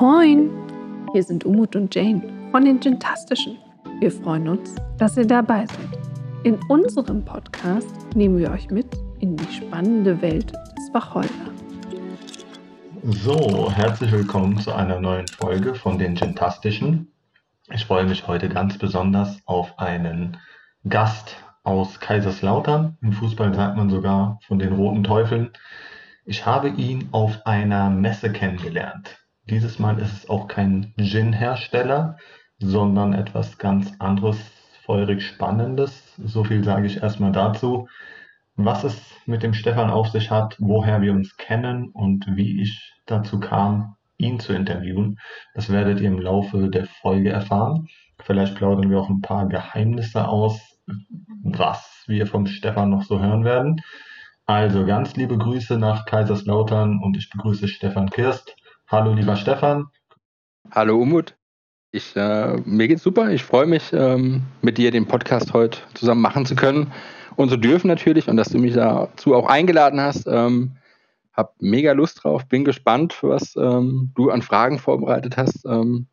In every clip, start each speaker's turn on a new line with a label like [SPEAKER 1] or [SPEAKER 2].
[SPEAKER 1] Moin! Hier sind Umut und Jane von den Gentastischen. Wir freuen uns, dass ihr dabei seid. In unserem Podcast nehmen wir euch mit in die spannende Welt des Wacholder.
[SPEAKER 2] So, herzlich willkommen zu einer neuen Folge von den Gentastischen. Ich freue mich heute ganz besonders auf einen Gast aus Kaiserslautern. Im Fußball sagt man sogar von den Roten Teufeln. Ich habe ihn auf einer Messe kennengelernt. Dieses Mal ist es auch kein Gin-Hersteller, sondern etwas ganz anderes, feurig Spannendes. So viel sage ich erstmal dazu. Was es mit dem Stefan auf sich hat, woher wir uns kennen und wie ich dazu kam, ihn zu interviewen, das werdet ihr im Laufe der Folge erfahren. Vielleicht plaudern wir auch ein paar Geheimnisse aus, was wir vom Stefan noch so hören werden. Also ganz liebe Grüße nach Kaiserslautern und ich begrüße Stefan Kirst. Hallo, lieber Stefan.
[SPEAKER 3] Hallo, Umut. Ich, äh, mir geht's super. Ich freue mich, ähm, mit dir den Podcast heute zusammen machen zu können und zu dürfen natürlich und dass du mich dazu auch eingeladen hast. Ähm, hab mega Lust drauf, bin gespannt, was ähm, du an Fragen vorbereitet hast. Ähm,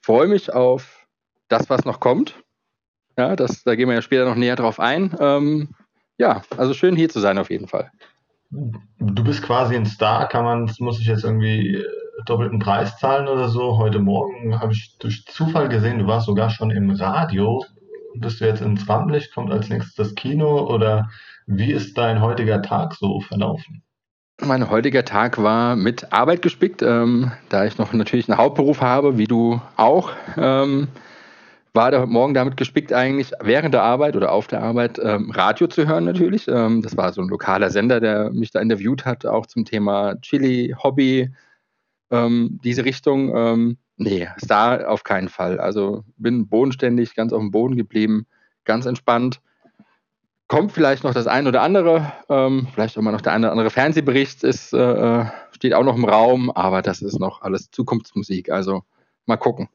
[SPEAKER 3] freue mich auf das, was noch kommt. Ja, das, da gehen wir ja später noch näher drauf ein. Ähm, ja, also schön hier zu sein auf jeden Fall.
[SPEAKER 2] Du bist quasi ein Star, kann man, muss ich jetzt irgendwie äh, doppelten Preis zahlen oder so? Heute Morgen habe ich durch Zufall gesehen, du warst sogar schon im Radio. Bist du jetzt ins Rampenlicht? Kommt als nächstes das Kino oder wie ist dein heutiger Tag so verlaufen?
[SPEAKER 3] Mein heutiger Tag war mit Arbeit gespickt, ähm, da ich noch natürlich einen Hauptberuf habe, wie du auch. Ähm, war der Morgen damit gespickt, eigentlich während der Arbeit oder auf der Arbeit ähm, Radio zu hören natürlich. Ähm, das war so ein lokaler Sender, der mich da interviewt hat, auch zum Thema Chili, Hobby, ähm, diese Richtung. Ähm, nee, Star auf keinen Fall. Also bin bodenständig, ganz auf dem Boden geblieben, ganz entspannt. Kommt vielleicht noch das ein oder andere, ähm, vielleicht auch mal noch der eine oder andere Fernsehbericht ist, äh, äh, steht auch noch im Raum, aber das ist noch alles Zukunftsmusik. Also mal gucken.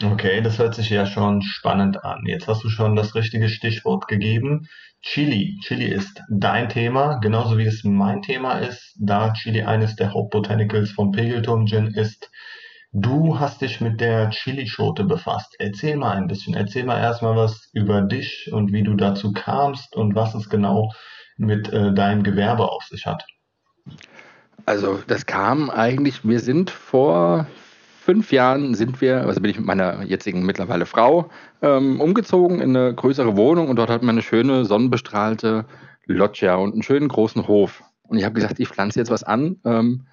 [SPEAKER 2] Okay, das hört sich ja schon spannend an. Jetzt hast du schon das richtige Stichwort gegeben. Chili. Chili ist dein Thema, genauso wie es mein Thema ist, da Chili eines der Hauptbotanicals vom Pegelturm Gin ist. Du hast dich mit der Chilischote befasst. Erzähl mal ein bisschen. Erzähl mal erstmal was über dich und wie du dazu kamst und was es genau mit äh, deinem Gewerbe auf sich hat.
[SPEAKER 3] Also das kam eigentlich, wir sind vor fünf Jahren sind wir, also bin ich mit meiner jetzigen mittlerweile Frau, ähm, umgezogen in eine größere Wohnung und dort hat man eine schöne sonnenbestrahlte Loggia und einen schönen großen Hof. Und ich habe gesagt, ich pflanze jetzt was an ähm,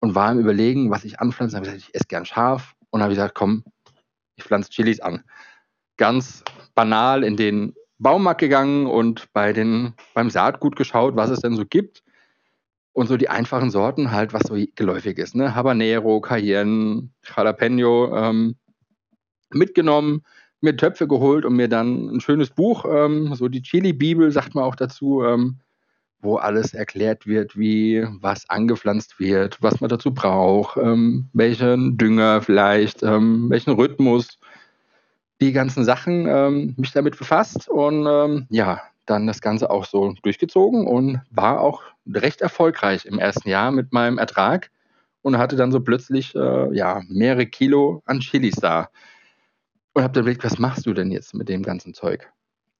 [SPEAKER 3] und war im Überlegen, was ich anpflanze. Habe gesagt, ich esse gern scharf und habe gesagt, komm, ich pflanze Chilis an. Ganz banal in den Baumarkt gegangen und bei den, beim Saatgut geschaut, was es denn so gibt und so die einfachen Sorten halt, was so geläufig ist, ne? Habanero, Cayenne, Jalapeno ähm, mitgenommen, mir Töpfe geholt und mir dann ein schönes Buch, ähm, so die Chili-Bibel, sagt man auch dazu, ähm, wo alles erklärt wird, wie was angepflanzt wird, was man dazu braucht, ähm, welchen Dünger vielleicht, ähm, welchen Rhythmus, die ganzen Sachen, ähm, mich damit befasst und ja, dann das Ganze auch so durchgezogen und war auch recht erfolgreich im ersten Jahr mit meinem Ertrag und hatte dann so plötzlich äh, ja, mehrere Kilo an Chilis da. Und habe dann überlegt, was machst du denn jetzt mit dem ganzen Zeug?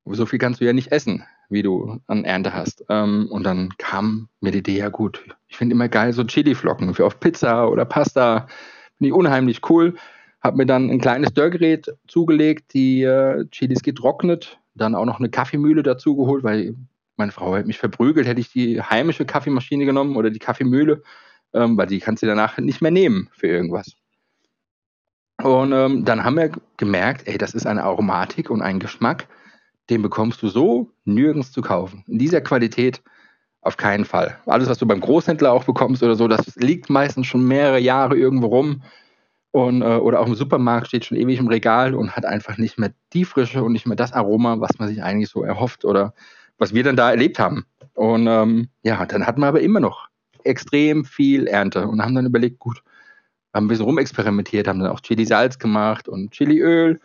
[SPEAKER 3] So viel kannst du ja nicht essen, wie du an Ernte hast. Ähm, und dann kam mir die Idee, ja gut, ich finde immer geil so Chili-Flocken für auf Pizza oder Pasta. Finde ich unheimlich cool. Habe mir dann ein kleines Dörrgerät zugelegt, die äh, Chilis getrocknet, dann auch noch eine Kaffeemühle dazu geholt, weil meine Frau hätte mich verprügelt, hätte ich die heimische Kaffeemaschine genommen oder die Kaffeemühle, ähm, weil die kannst du danach nicht mehr nehmen für irgendwas. Und ähm, dann haben wir gemerkt, ey, das ist eine Aromatik und ein Geschmack, den bekommst du so nirgends zu kaufen. In dieser Qualität auf keinen Fall. Alles, was du beim Großhändler auch bekommst oder so, das liegt meistens schon mehrere Jahre irgendwo rum und, äh, oder auch im Supermarkt steht schon ewig im Regal und hat einfach nicht mehr die Frische und nicht mehr das Aroma, was man sich eigentlich so erhofft oder was wir dann da erlebt haben. Und ähm, ja, dann hatten wir aber immer noch extrem viel Ernte und haben dann überlegt, gut, haben ein bisschen rumexperimentiert, haben dann auch Chili-Salz gemacht und Chiliöl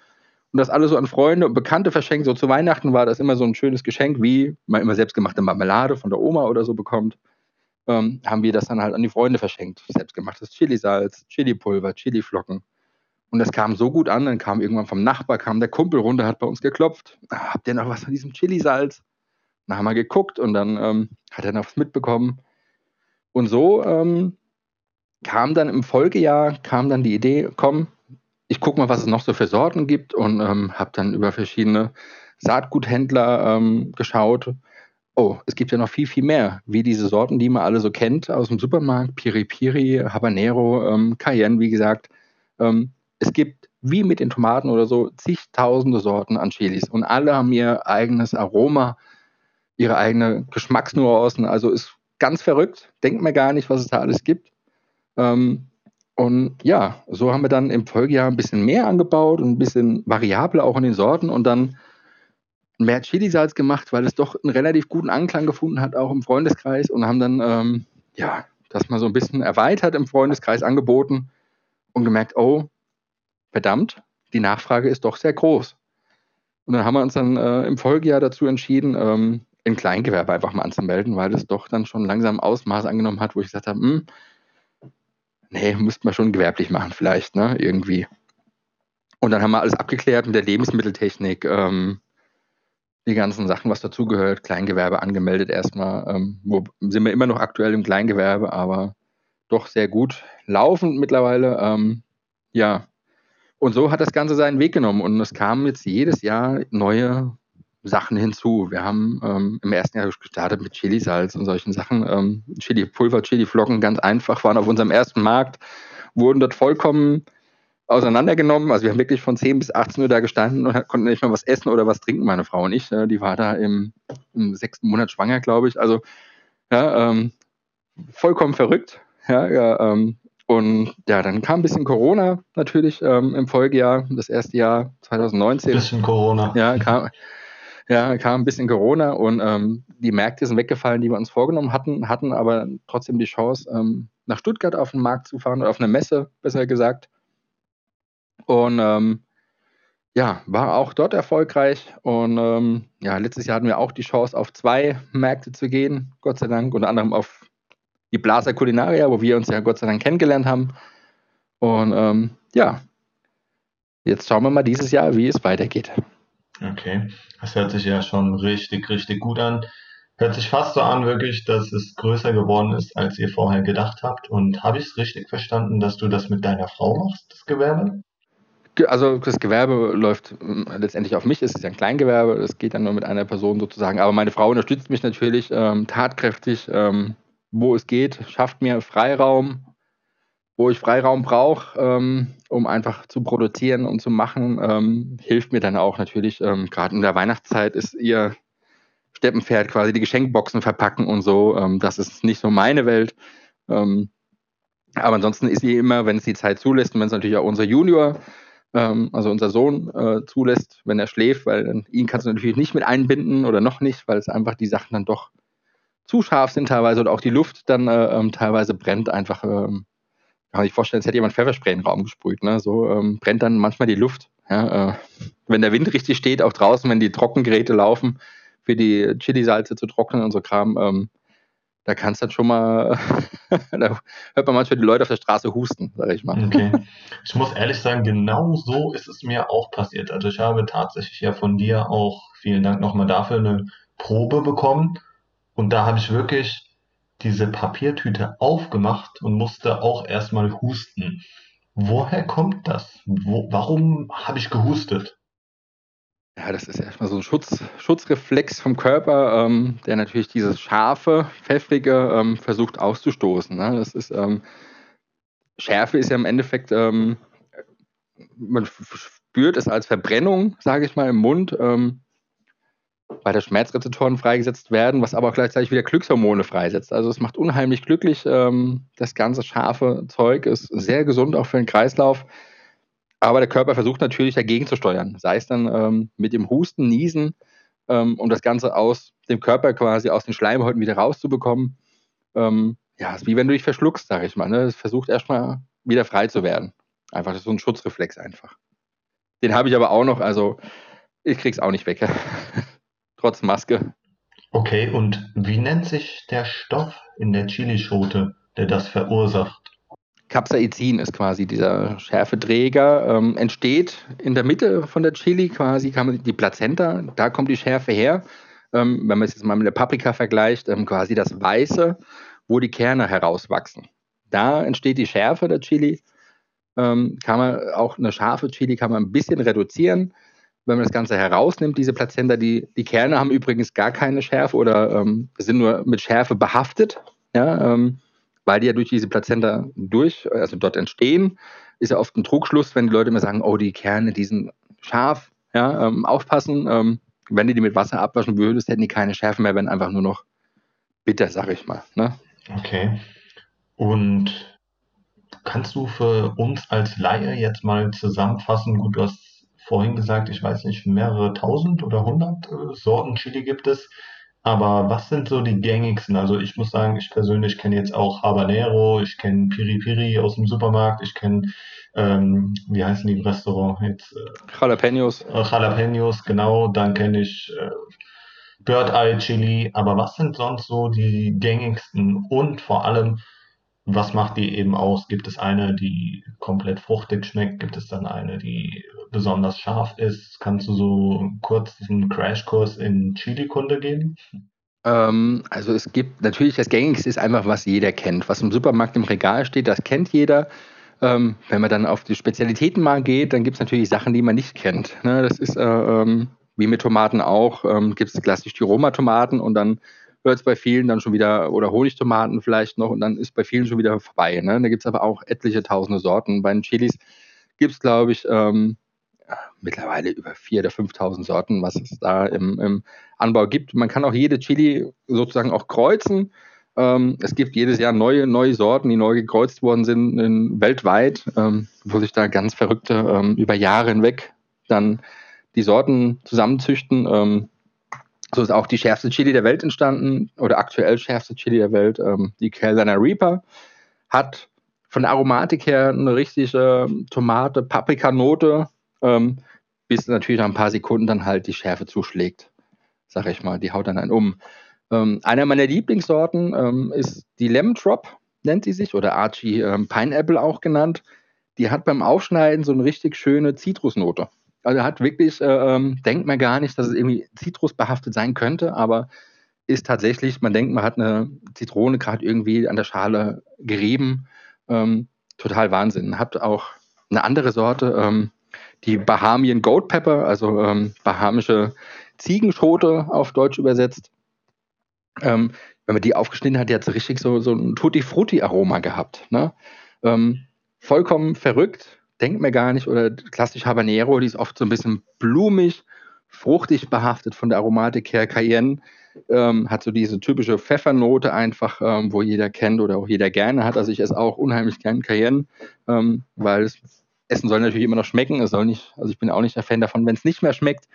[SPEAKER 3] und das alles so an Freunde und Bekannte verschenkt. So zu Weihnachten war das immer so ein schönes Geschenk, wie man immer selbstgemachte Marmelade von der Oma oder so bekommt. Ähm, haben wir das dann halt an die Freunde verschenkt. Selbstgemachtes Chilisalz, Chilipulver, Chiliflocken. Und das kam so gut an, dann kam irgendwann vom Nachbar, kam der Kumpel runter, hat bei uns geklopft. Ah, habt ihr noch was von diesem Chilisalz? Dann haben wir geguckt und dann ähm, hat er noch was mitbekommen. Und so ähm, kam dann im Folgejahr, kam dann die Idee, komm, ich gucke mal, was es noch so für Sorten gibt und ähm, habe dann über verschiedene Saatguthändler ähm, geschaut. Oh, es gibt ja noch viel, viel mehr, wie diese Sorten, die man alle so kennt aus dem Supermarkt, Piri Piri, Habanero, ähm, Cayenne, wie gesagt. Ähm, es gibt, wie mit den Tomaten oder so, zigtausende Sorten an Chilis und alle haben ihr eigenes Aroma, ihre eigene Geschmacksnuancen. Also ist ganz verrückt. Denkt mir gar nicht, was es da alles gibt. Ähm, und ja, so haben wir dann im Folgejahr ein bisschen mehr angebaut und ein bisschen variabler auch in den Sorten und dann mehr Chilisalz gemacht, weil es doch einen relativ guten Anklang gefunden hat, auch im Freundeskreis und haben dann, ähm, ja, das mal so ein bisschen erweitert im Freundeskreis angeboten und gemerkt, oh, verdammt, die Nachfrage ist doch sehr groß. Und dann haben wir uns dann äh, im Folgejahr dazu entschieden, ähm, in Kleingewerbe einfach mal anzumelden, weil es doch dann schon langsam Ausmaß angenommen hat, wo ich gesagt habe, hm, nee, müsste man schon gewerblich machen vielleicht, ne, irgendwie. Und dann haben wir alles abgeklärt mit der Lebensmitteltechnik, ähm, die ganzen Sachen, was dazugehört, Kleingewerbe angemeldet erstmal. Ähm, wo sind wir immer noch aktuell im Kleingewerbe, aber doch sehr gut laufend mittlerweile. Ähm, ja. Und so hat das Ganze seinen Weg genommen und es kamen jetzt jedes Jahr neue Sachen hinzu. Wir haben ähm, im ersten Jahr gestartet mit Chili-Salz und solchen Sachen. Ähm, Chili-Pulver, Chili-Flocken, ganz einfach, waren auf unserem ersten Markt, wurden dort vollkommen auseinandergenommen. Also wir haben wirklich von 10 bis 18 Uhr da gestanden und konnten nicht mal was essen oder was trinken, meine Frau und ich. Die war da im, im sechsten Monat schwanger, glaube ich. Also ja, ähm, vollkommen verrückt. Ja, ja, ähm, und ja, dann kam ein bisschen Corona natürlich ähm, im Folgejahr, das erste Jahr 2019. Ein
[SPEAKER 2] bisschen Corona.
[SPEAKER 3] Ja, kam, ja, kam ein bisschen Corona und ähm, die Märkte sind weggefallen, die wir uns vorgenommen hatten, hatten aber trotzdem die Chance, ähm, nach Stuttgart auf den Markt zu fahren oder auf eine Messe, besser gesagt. Und ähm, ja, war auch dort erfolgreich. Und ähm, ja, letztes Jahr hatten wir auch die Chance, auf zwei Märkte zu gehen, Gott sei Dank, unter anderem auf die Blaser Culinaria, wo wir uns ja Gott sei Dank kennengelernt haben. Und ähm, ja, jetzt schauen wir mal dieses Jahr, wie es weitergeht.
[SPEAKER 2] Okay, das hört sich ja schon richtig, richtig gut an. Hört sich fast so an, wirklich, dass es größer geworden ist, als ihr vorher gedacht habt. Und habe ich es richtig verstanden, dass du das mit deiner Frau machst, das Gewerbe?
[SPEAKER 3] Also das Gewerbe läuft hm, letztendlich auf mich, es ist ja ein Kleingewerbe, das geht dann nur mit einer Person sozusagen. Aber meine Frau unterstützt mich natürlich ähm, tatkräftig, ähm, wo es geht, schafft mir Freiraum, wo ich Freiraum brauche, ähm, um einfach zu produzieren und zu machen, ähm, hilft mir dann auch natürlich. Ähm, Gerade in der Weihnachtszeit ist ihr Steppenpferd quasi die Geschenkboxen verpacken und so. Ähm, das ist nicht so meine Welt. Aber ansonsten ist sie immer, wenn es die Zeit zulässt und wenn es natürlich auch unser Junior, ähm, also unser Sohn, äh, zulässt, wenn er schläft, weil ihn kannst du natürlich nicht mit einbinden oder noch nicht, weil es einfach die Sachen dann doch zu scharf sind teilweise oder auch die Luft dann äh, teilweise brennt einfach kann man sich vorstellen, als hätte jemand Pfefferspray in den Raum gesprüht. Ne? So ähm, brennt dann manchmal die Luft. Ja? Äh, wenn der Wind richtig steht, auch draußen, wenn die Trockengeräte laufen, für die Chili-Salze zu trocknen und so Kram, ähm, da kannst dann schon mal, da hört man manchmal die Leute auf der Straße husten, sag ich mal.
[SPEAKER 2] Okay. Ich muss ehrlich sagen, genau so ist es mir auch passiert. Also ich habe tatsächlich ja von dir auch, vielen Dank nochmal dafür, eine Probe bekommen. Und da habe ich wirklich diese Papiertüte aufgemacht und musste auch erstmal husten. Woher kommt das? Wo, warum habe ich gehustet?
[SPEAKER 3] Ja, das ist erstmal so ein Schutz, Schutzreflex vom Körper, ähm, der natürlich dieses scharfe, pfeffrige ähm, versucht auszustoßen. Ne? Das ist, ähm, Schärfe ist ja im Endeffekt, ähm, man spürt es als Verbrennung, sage ich mal, im Mund. Ähm, weil da Schmerzrezeptoren freigesetzt werden, was aber auch gleichzeitig wieder Glückshormone freisetzt. Also es macht unheimlich glücklich. Ähm, das ganze scharfe Zeug ist sehr gesund auch für den Kreislauf. Aber der Körper versucht natürlich dagegen zu steuern. Sei es dann ähm, mit dem Husten, Niesen, ähm, um das Ganze aus dem Körper quasi aus den Schleimhäuten wieder rauszubekommen. Ähm, ja, ist wie wenn du dich verschluckst, sage ich mal. Ne? Es versucht erstmal wieder frei zu werden. Einfach, das ist so ein Schutzreflex einfach. Den habe ich aber auch noch, also ich krieg's auch nicht weg. trotz Maske.
[SPEAKER 2] Okay, und wie nennt sich der Stoff in der Chilischote, der das verursacht?
[SPEAKER 3] Capsaicin ist quasi dieser Schärfeträger, ähm, entsteht in der Mitte von der Chili quasi, kann man die Plazenta, da kommt die Schärfe her. Ähm, wenn man es jetzt mal mit der Paprika vergleicht, ähm, quasi das Weiße, wo die Kerne herauswachsen. Da entsteht die Schärfe der Chili. Ähm, kann man auch eine scharfe Chili kann man ein bisschen reduzieren, wenn man das Ganze herausnimmt, diese Plazenta. Die, die Kerne haben übrigens gar keine Schärfe oder ähm, sind nur mit Schärfe behaftet. Ja, ähm, weil die ja durch diese Plazenta durch, also dort entstehen, ist ja oft ein Trugschluss, wenn die Leute immer sagen, oh, die Kerne, die sind scharf, ja, ähm, aufpassen, ähm, wenn du die mit Wasser abwaschen würdest, hätten die keine Schärfe mehr, wenn einfach nur noch bitter, sag ich mal. Ne?
[SPEAKER 2] Okay. Und kannst du für uns als Laie jetzt mal zusammenfassen, gut, du hast vorhin gesagt, ich weiß nicht, mehrere tausend oder hundert äh, Sorten Chili gibt es. Aber was sind so die gängigsten? Also ich muss sagen, ich persönlich kenne jetzt auch Habanero, ich kenne Piri Piri aus dem Supermarkt, ich kenne, ähm, wie heißen die im Restaurant jetzt?
[SPEAKER 3] Äh, Jalapenos.
[SPEAKER 2] Äh, Jalapenos, genau. Dann kenne ich äh, Bird Eye Chili. Aber was sind sonst so die gängigsten? Und vor allem, was macht die eben aus? Gibt es eine, die komplett fruchtig schmeckt? Gibt es dann eine, die besonders scharf ist? Kannst du so kurz einen Crashkurs in Chili-Kunde geben?
[SPEAKER 3] Ähm, also es gibt natürlich das Gängigste ist einfach, was jeder kennt. Was im Supermarkt im Regal steht, das kennt jeder. Ähm, wenn man dann auf die Spezialitäten mal geht, dann gibt es natürlich Sachen, die man nicht kennt. Ne? Das ist äh, ähm, wie mit Tomaten auch. Ähm, gibt es klassisch die Roma-Tomaten und dann hört es bei vielen dann schon wieder, oder Honigtomaten vielleicht noch, und dann ist bei vielen schon wieder vorbei. Ne? Da gibt es aber auch etliche tausende Sorten. Bei den Chilis gibt es, glaube ich, ähm, mittlerweile über 4.000 oder 5.000 Sorten, was es da im, im, Anbau gibt. Man kann auch jede Chili sozusagen auch kreuzen. Ähm, es gibt jedes Jahr neue, neue Sorten, die neu gekreuzt worden sind in, weltweit, ähm, wo sich da ganz verrückte ähm, über Jahre hinweg dann die Sorten zusammenzüchten. Ähm, so ist auch die schärfste Chili der Welt entstanden oder aktuell schärfste Chili der Welt, ähm, die Carolina Reaper, hat von der Aromatik her eine richtige Tomate, Paprikanote, ähm, bis natürlich nach ein paar Sekunden dann halt die Schärfe zuschlägt, sag ich mal. Die haut dann einen um. Ähm, einer meiner Lieblingssorten ähm, ist die Lemon Drop, nennt sie sich, oder Archie ähm, Pineapple auch genannt. Die hat beim Aufschneiden so eine richtig schöne Zitrusnote. Also hat wirklich, äh, ähm, denkt man gar nicht, dass es irgendwie zitrusbehaftet sein könnte, aber ist tatsächlich, man denkt, man hat eine Zitrone gerade irgendwie an der Schale gerieben. Ähm, total Wahnsinn. Hat auch eine andere Sorte, ähm, die Bahamian Goat Pepper, also ähm, bahamische Ziegenschote auf Deutsch übersetzt. Ähm, wenn man die aufgeschnitten hat, die hat so richtig so, so ein Tutti-Frutti-Aroma gehabt. Ne? Ähm, vollkommen verrückt, denkt man gar nicht. Oder klassisch Habanero, die ist oft so ein bisschen blumig, fruchtig behaftet von der Aromatik her. Cayenne ähm, hat so diese typische Pfeffernote einfach, ähm, wo jeder kennt oder auch jeder gerne hat. Also ich esse auch unheimlich gern Cayenne, ähm, weil es Essen soll natürlich immer noch schmecken. Es soll nicht, also ich bin auch nicht der Fan davon, wenn es nicht mehr schmeckt,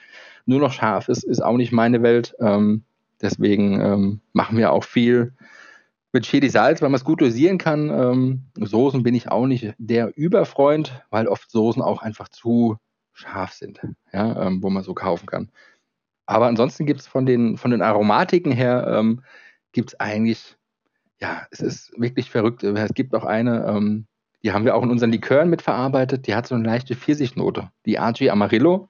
[SPEAKER 3] nur noch scharf ist, ist auch nicht meine Welt. Ähm, deswegen ähm, machen wir auch viel mit Chili Salz, weil man es gut dosieren kann. Ähm, Soßen bin ich auch nicht der Überfreund, weil oft Soßen auch einfach zu scharf sind, ja, ähm, wo man so kaufen kann. Aber ansonsten gibt es von den, von den Aromatiken her, ähm, gibt es eigentlich, ja, es ist wirklich verrückt. Es gibt auch eine, ähm, die haben wir auch in unseren Likören mitverarbeitet. Die hat so eine leichte Pfirsichnote. Die RG Amarillo.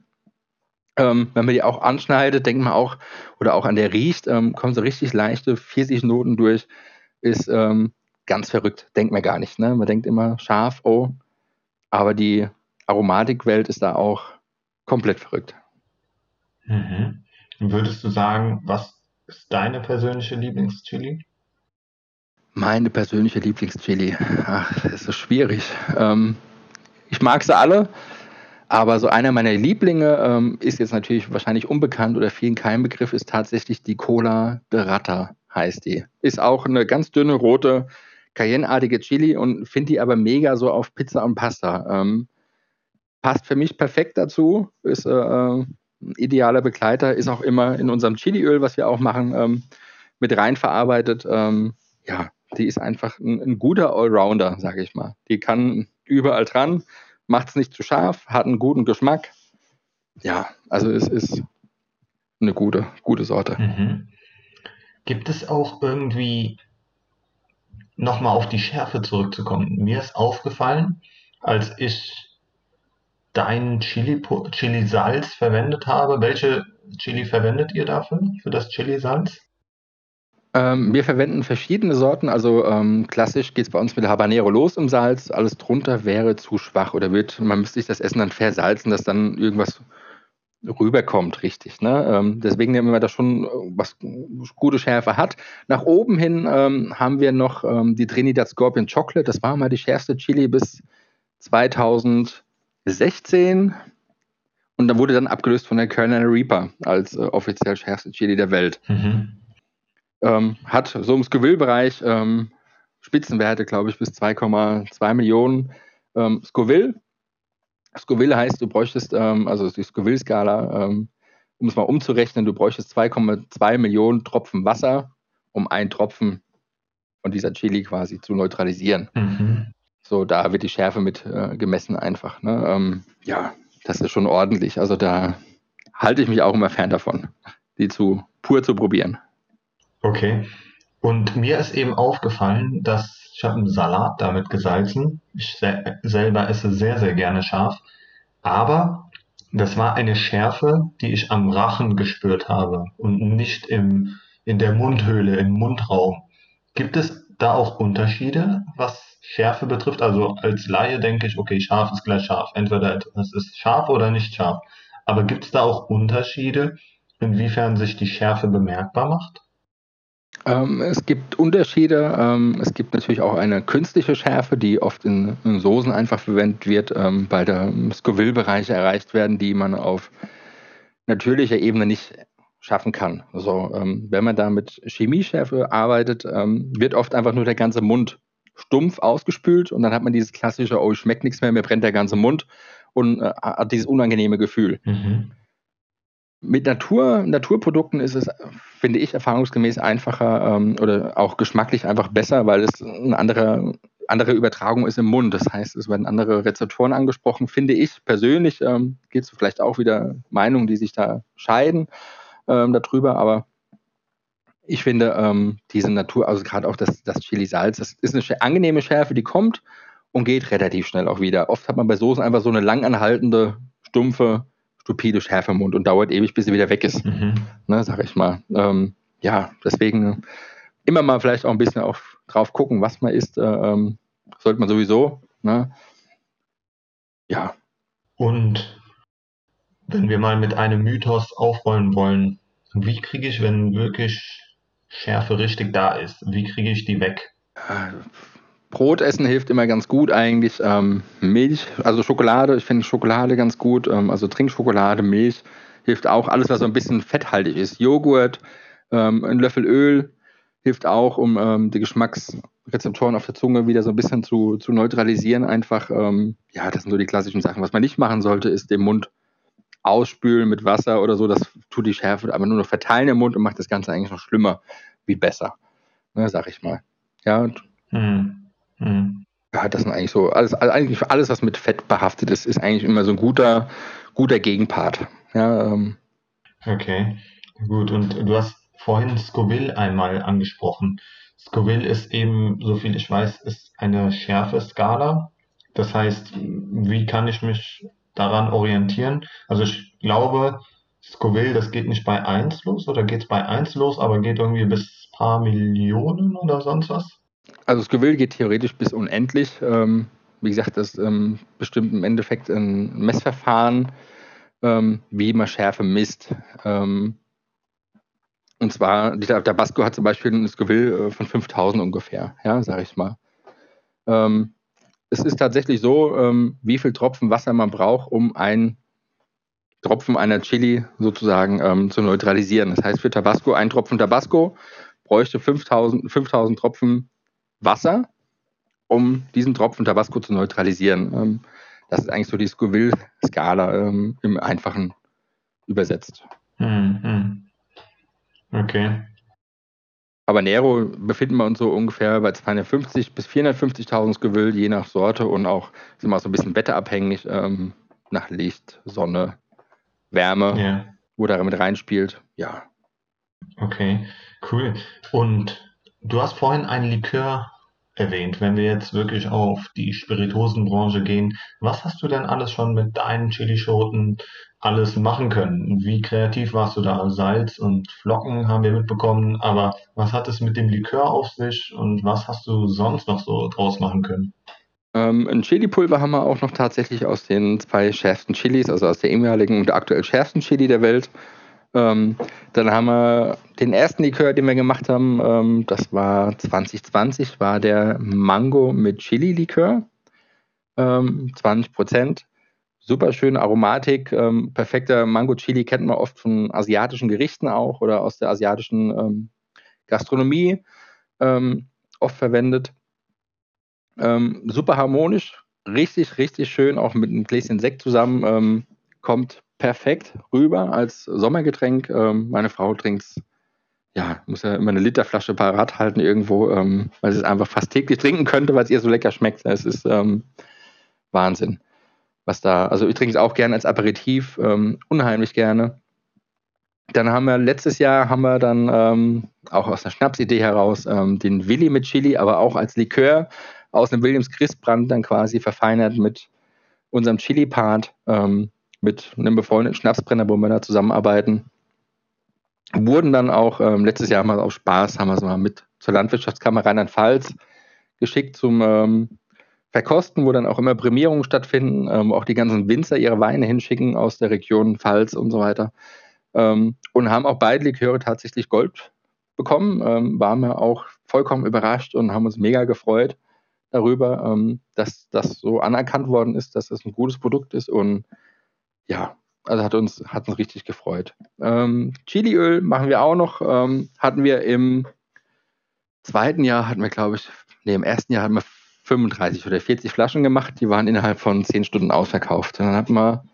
[SPEAKER 3] Ähm, wenn man die auch anschneidet, denkt man auch, oder auch an der riecht, ähm, kommen so richtig leichte Pfirsichnoten durch. Ist ähm, ganz verrückt. Denkt man gar nicht. Ne? Man denkt immer scharf, oh. Aber die Aromatikwelt ist da auch komplett verrückt.
[SPEAKER 2] Mhm. Würdest du sagen, was ist deine persönliche Lieblingschili?
[SPEAKER 3] Meine persönliche Lieblingschili. Ach, ist schwierig. Ähm, ich mag sie alle, aber so einer meiner Lieblinge ähm, ist jetzt natürlich wahrscheinlich unbekannt oder vielen kein Begriff, ist tatsächlich die Cola de Rata, heißt die. Ist auch eine ganz dünne, rote, Cayenne-artige Chili und finde die aber mega so auf Pizza und Pasta. Ähm, passt für mich perfekt dazu, ist äh, ein idealer Begleiter, ist auch immer in unserem Chiliöl, was wir auch machen, ähm, mit rein verarbeitet. Ähm, ja, die ist einfach ein, ein guter Allrounder, sage ich mal. Die kann überall dran, macht es nicht zu scharf, hat einen guten Geschmack. Ja, also es ist eine gute, gute Sorte.
[SPEAKER 2] Mhm. Gibt es auch irgendwie, nochmal auf die Schärfe zurückzukommen? Mir ist aufgefallen, als ich dein Chili, Chili Salz verwendet habe. Welche Chili verwendet ihr dafür, für das Chili Salz?
[SPEAKER 3] Ähm, wir verwenden verschiedene Sorten. Also ähm, klassisch geht es bei uns mit Habanero los im Salz. Alles drunter wäre zu schwach oder wird, man müsste sich das Essen dann versalzen, dass dann irgendwas rüberkommt, richtig. Ne? Ähm, deswegen nehmen wir da schon, was gute Schärfe hat. Nach oben hin ähm, haben wir noch ähm, die Trinidad Scorpion Chocolate. Das war mal die schärfste Chili bis 2016. Und da wurde dann abgelöst von der Carolina Reaper als äh, offiziell schärfste Chili der Welt. Mhm. Ähm, hat so im Scoville-Bereich ähm, Spitzenwerte, glaube ich, bis 2,2 Millionen ähm, Scoville. Scoville heißt, du bräuchtest, ähm, also die Scoville-Skala, ähm, um es mal umzurechnen, du bräuchtest 2,2 Millionen Tropfen Wasser, um einen Tropfen von dieser Chili quasi zu neutralisieren. Mhm. So, da wird die Schärfe mit äh, gemessen einfach. Ne? Ähm, ja, das ist schon ordentlich. Also da halte ich mich auch immer fern davon, die zu pur zu probieren.
[SPEAKER 2] Okay. Und mir ist eben aufgefallen, dass ich habe einen Salat damit gesalzen. Ich se selber esse sehr, sehr gerne scharf. Aber das war eine Schärfe, die ich am Rachen gespürt habe und nicht im, in der Mundhöhle, im Mundraum. Gibt es da auch Unterschiede, was Schärfe betrifft? Also als Laie denke ich, okay, scharf ist gleich scharf. Entweder es ist scharf oder nicht scharf. Aber gibt es da auch Unterschiede, inwiefern sich die Schärfe bemerkbar macht?
[SPEAKER 3] Ähm, es gibt Unterschiede. Ähm, es gibt natürlich auch eine künstliche Schärfe, die oft in, in Soßen einfach verwendet wird, ähm, weil da Scoville-Bereiche erreicht werden, die man auf natürlicher Ebene nicht schaffen kann. Also wenn man da mit Chemieschärfe arbeitet, ähm, wird oft einfach nur der ganze Mund stumpf ausgespült und dann hat man dieses klassische, oh, schmeckt nichts mehr, mir brennt der ganze Mund und äh, hat dieses unangenehme Gefühl. Mhm. Mit Natur, Naturprodukten ist es, finde ich, erfahrungsgemäß einfacher ähm, oder auch geschmacklich einfach besser, weil es eine andere, andere Übertragung ist im Mund. Das heißt, es werden andere Rezeptoren angesprochen, finde ich persönlich. Ähm, Gibt es vielleicht auch wieder Meinungen, die sich da scheiden ähm, darüber, aber ich finde ähm, diese Natur, also gerade auch das, das Chili-Salz, das ist eine angenehme Schärfe, die kommt und geht relativ schnell auch wieder. Oft hat man bei Soßen einfach so eine langanhaltende, stumpfe stupide Schärfe im Mund und dauert ewig, bis sie wieder weg ist. Mhm. Ne, sag ich mal. Ähm, ja, deswegen immer mal vielleicht auch ein bisschen auf, drauf gucken, was man isst. Äh, ähm, sollte man sowieso. Ne?
[SPEAKER 2] Ja. Und wenn wir mal mit einem Mythos aufrollen wollen, wie kriege ich, wenn wirklich Schärfe richtig da ist, wie kriege ich die weg?
[SPEAKER 3] Brot essen hilft immer ganz gut eigentlich. Ähm, Milch, also Schokolade, ich finde Schokolade ganz gut. Ähm, also Trinkschokolade, Milch hilft auch. Alles, was so ein bisschen fetthaltig ist. Joghurt, ähm, ein Löffel Öl hilft auch, um ähm, die Geschmacksrezeptoren auf der Zunge wieder so ein bisschen zu, zu neutralisieren. Einfach, ähm, ja, das sind so die klassischen Sachen. Was man nicht machen sollte, ist den Mund ausspülen mit Wasser oder so. Das tut die Schärfe aber nur noch verteilen im Mund und macht das Ganze eigentlich noch schlimmer wie besser. Ne, sag ich mal. Ja. Hm. Mhm. Ja, das sind eigentlich so, alles, eigentlich alles, was mit Fett behaftet ist, ist eigentlich immer so ein guter, guter Gegenpart. Ja, ähm.
[SPEAKER 2] Okay, gut. Und du hast vorhin Scoville einmal angesprochen. Scoville ist eben, so viel ich weiß, ist eine schärfe Skala. Das heißt, wie kann ich mich daran orientieren? Also ich glaube, Scoville, das geht nicht bei 1 los oder geht es bei 1 los, aber geht irgendwie bis paar Millionen oder sonst was?
[SPEAKER 3] Also das Gewill geht theoretisch bis unendlich. Ähm, wie gesagt, das ähm, bestimmt im Endeffekt ein Messverfahren, ähm, wie man Schärfe misst. Ähm, und zwar, der Tabasco hat zum Beispiel ein Gewill äh, von 5000 ungefähr, ja, sage ich mal. Ähm, es ist tatsächlich so, ähm, wie viel Tropfen Wasser man braucht, um ein Tropfen einer Chili sozusagen zu neutralisieren. Das heißt, für Tabasco, ein Tropfen Tabasco bräuchte 5000, 5000 Tropfen Wasser, um diesen Tropfen Tabasco zu neutralisieren. Ähm, das ist eigentlich so die Scoville-Skala ähm, im Einfachen übersetzt. Mhm.
[SPEAKER 2] Okay.
[SPEAKER 3] Aber Nero befinden wir uns so ungefähr bei 250 bis 450.000 Scoville, je nach Sorte und auch sind wir auch so ein bisschen wetterabhängig, ähm, nach Licht, Sonne, Wärme, yeah. wo da mit reinspielt. Ja,
[SPEAKER 2] Okay, cool. Und du hast vorhin einen Likör erwähnt. Wenn wir jetzt wirklich auf die Spirituosenbranche gehen, was hast du denn alles schon mit deinen Chilischoten alles machen können? Wie kreativ warst du da? Salz und Flocken haben wir mitbekommen, aber was hat es mit dem Likör auf sich und was hast du sonst noch so draus machen können?
[SPEAKER 3] Ähm, ein Chili-Pulver haben wir auch noch tatsächlich aus den zwei schärfsten Chilis, also aus der ehemaligen und aktuell schärfsten Chili der Welt. Ähm, dann haben wir den ersten Likör, den wir gemacht haben, ähm, das war 2020, war der Mango mit Chili-Likör. Ähm, 20 Prozent. Super schöne Aromatik, ähm, perfekter Mango-Chili kennt man oft von asiatischen Gerichten auch oder aus der asiatischen ähm, Gastronomie ähm, oft verwendet. super harmonisch, richtig, richtig schön, auch mit einem Gläschen Sekt zusammen. kommt perfekt rüber als Sommergetränk. Ähm, meine Frau trinkt es, ja, muss ja immer eine Literflasche parat halten irgendwo, ähm, weil sie es einfach fast täglich trinken könnte, weil es ihr so lecker schmeckt. Es ist ähm, Wahnsinn. Was da, also ich trinke es auch gerne als Aperitif, ähm, unheimlich gerne. Dann haben wir letztes Jahr haben wir dann ähm, auch aus einer Schnapsidee heraus ähm, den Willi mit Chili, aber auch als Likör aus einem Williams Christbrand dann quasi verfeinert mit unserem Chili-Part. Ähm, mit einem befreundeten Schnapsbrenner, wo wir da zusammenarbeiten. Wurden dann auch, ähm, letztes Jahr wir auch Spaß, haben wir es mal mit zur Landwirtschaftskammer Rheinland-Pfalz geschickt zum ähm, Verkosten, wo dann auch immer Prämierungen stattfinden, ähm, auch die ganzen Winzer ihre Weine hinschicken aus der Region Pfalz und so weiter. Ähm, und haben auch beide Liköre tatsächlich Gold bekommen. Ähm, waren wir auch vollkommen überrascht und haben uns mega gefreut darüber, ähm, dass das so anerkannt worden ist, dass das ein gutes Produkt ist und ja, also hat uns, hat uns richtig gefreut. Ähm, Chiliöl machen wir auch noch. Ähm, hatten wir im zweiten Jahr, hatten wir, glaube ich, nee, im ersten Jahr hatten wir 35 oder 40 Flaschen gemacht. Die waren innerhalb von 10 Stunden ausverkauft. Und dann hatten wir,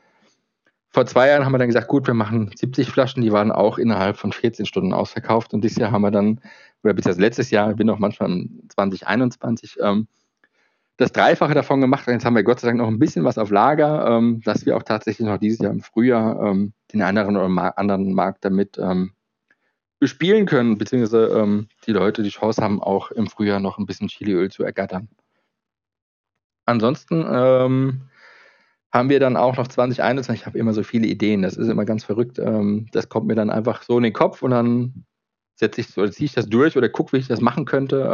[SPEAKER 3] vor zwei Jahren haben wir dann gesagt, gut, wir machen 70 Flaschen. Die waren auch innerhalb von 14 Stunden ausverkauft. Und dieses Jahr haben wir dann, oder bis letztes Jahr, ich bin auch manchmal 2021, ähm, das Dreifache davon gemacht. Jetzt haben wir Gott sei Dank noch ein bisschen was auf Lager, ähm, dass wir auch tatsächlich noch dieses Jahr im Frühjahr ähm, den einen oder anderen Markt damit ähm, bespielen können, beziehungsweise ähm, die Leute die Chance haben, auch im Frühjahr noch ein bisschen Chiliöl zu ergattern. Ansonsten ähm, haben wir dann auch noch 2021, ich habe immer so viele Ideen, das ist immer ganz verrückt, ähm, das kommt mir dann einfach so in den Kopf und dann setze ich ziehe ich das durch oder gucke, wie ich das machen könnte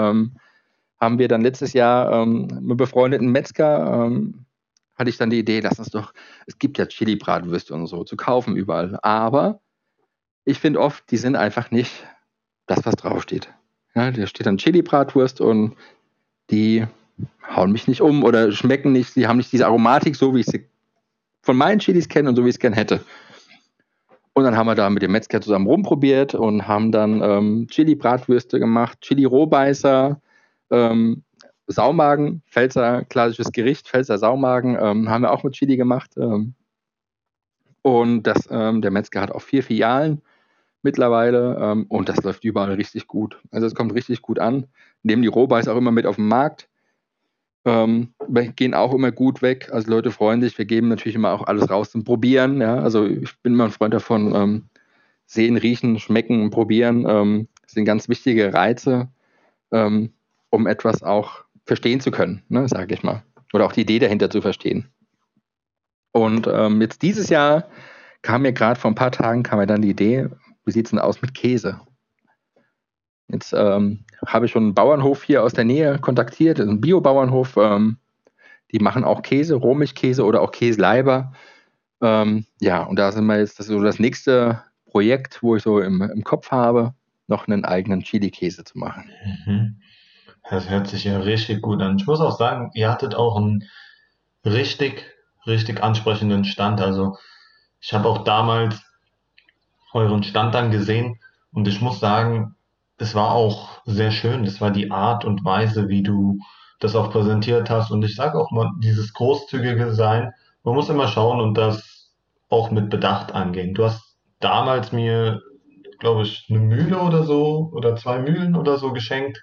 [SPEAKER 3] haben wir dann letztes Jahr ähm, mit befreundeten Metzger, ähm, hatte ich dann die Idee, lass uns doch, es gibt ja Chili-Bratwürste und so zu kaufen überall. Aber ich finde oft, die sind einfach nicht das, was draufsteht. Ja, da steht dann Chili-Bratwurst und die hauen mich nicht um oder schmecken nicht, die haben nicht diese Aromatik, so wie ich sie von meinen Chilis kenne und so wie ich es gern hätte. Und dann haben wir da mit dem Metzger zusammen rumprobiert und haben dann ähm, Chili-Bratwürste gemacht, Chili-Rohbeißer, ähm, Saumagen, Pfälzer klassisches Gericht, Pfälzer Saumagen, ähm, haben wir auch mit Chili gemacht. Ähm, und das, ähm, der Metzger hat auch vier Filialen mittlerweile ähm, und das läuft überall richtig gut. Also es kommt richtig gut an. Nehmen die Rohbeiß auch immer mit auf den Markt. Ähm, wir gehen auch immer gut weg. Also Leute freuen sich. Wir geben natürlich immer auch alles raus zum Probieren. Ja? Also ich bin immer ein Freund davon, sehen, riechen, schmecken, probieren. Ähm, das sind ganz wichtige Reize. Ähm, um etwas auch verstehen zu können, ne, sage ich mal. Oder auch die Idee dahinter zu verstehen. Und ähm, jetzt dieses Jahr kam mir gerade vor ein paar Tagen kam mir dann die Idee, wie sieht es denn aus mit Käse? Jetzt ähm, habe ich schon einen Bauernhof hier aus der Nähe kontaktiert, einen Bio-Bauernhof. Ähm, die machen auch Käse, Rohmilchkäse oder auch Käseleiber. Ähm, ja, und da sind wir jetzt, das so das nächste Projekt, wo ich so im, im Kopf habe, noch einen eigenen Chili-Käse zu machen.
[SPEAKER 2] Mhm. Das hört sich ja richtig gut an. Ich muss auch sagen, ihr hattet auch einen richtig, richtig ansprechenden Stand. Also ich habe auch damals euren Stand dann gesehen und ich muss sagen, es war auch sehr schön. Das war die Art und Weise, wie du das auch präsentiert hast. Und ich sage auch mal, dieses großzügige Sein, man muss immer schauen und das auch mit Bedacht angehen. Du hast damals mir, glaube ich, eine Mühle oder so oder zwei Mühlen oder so geschenkt.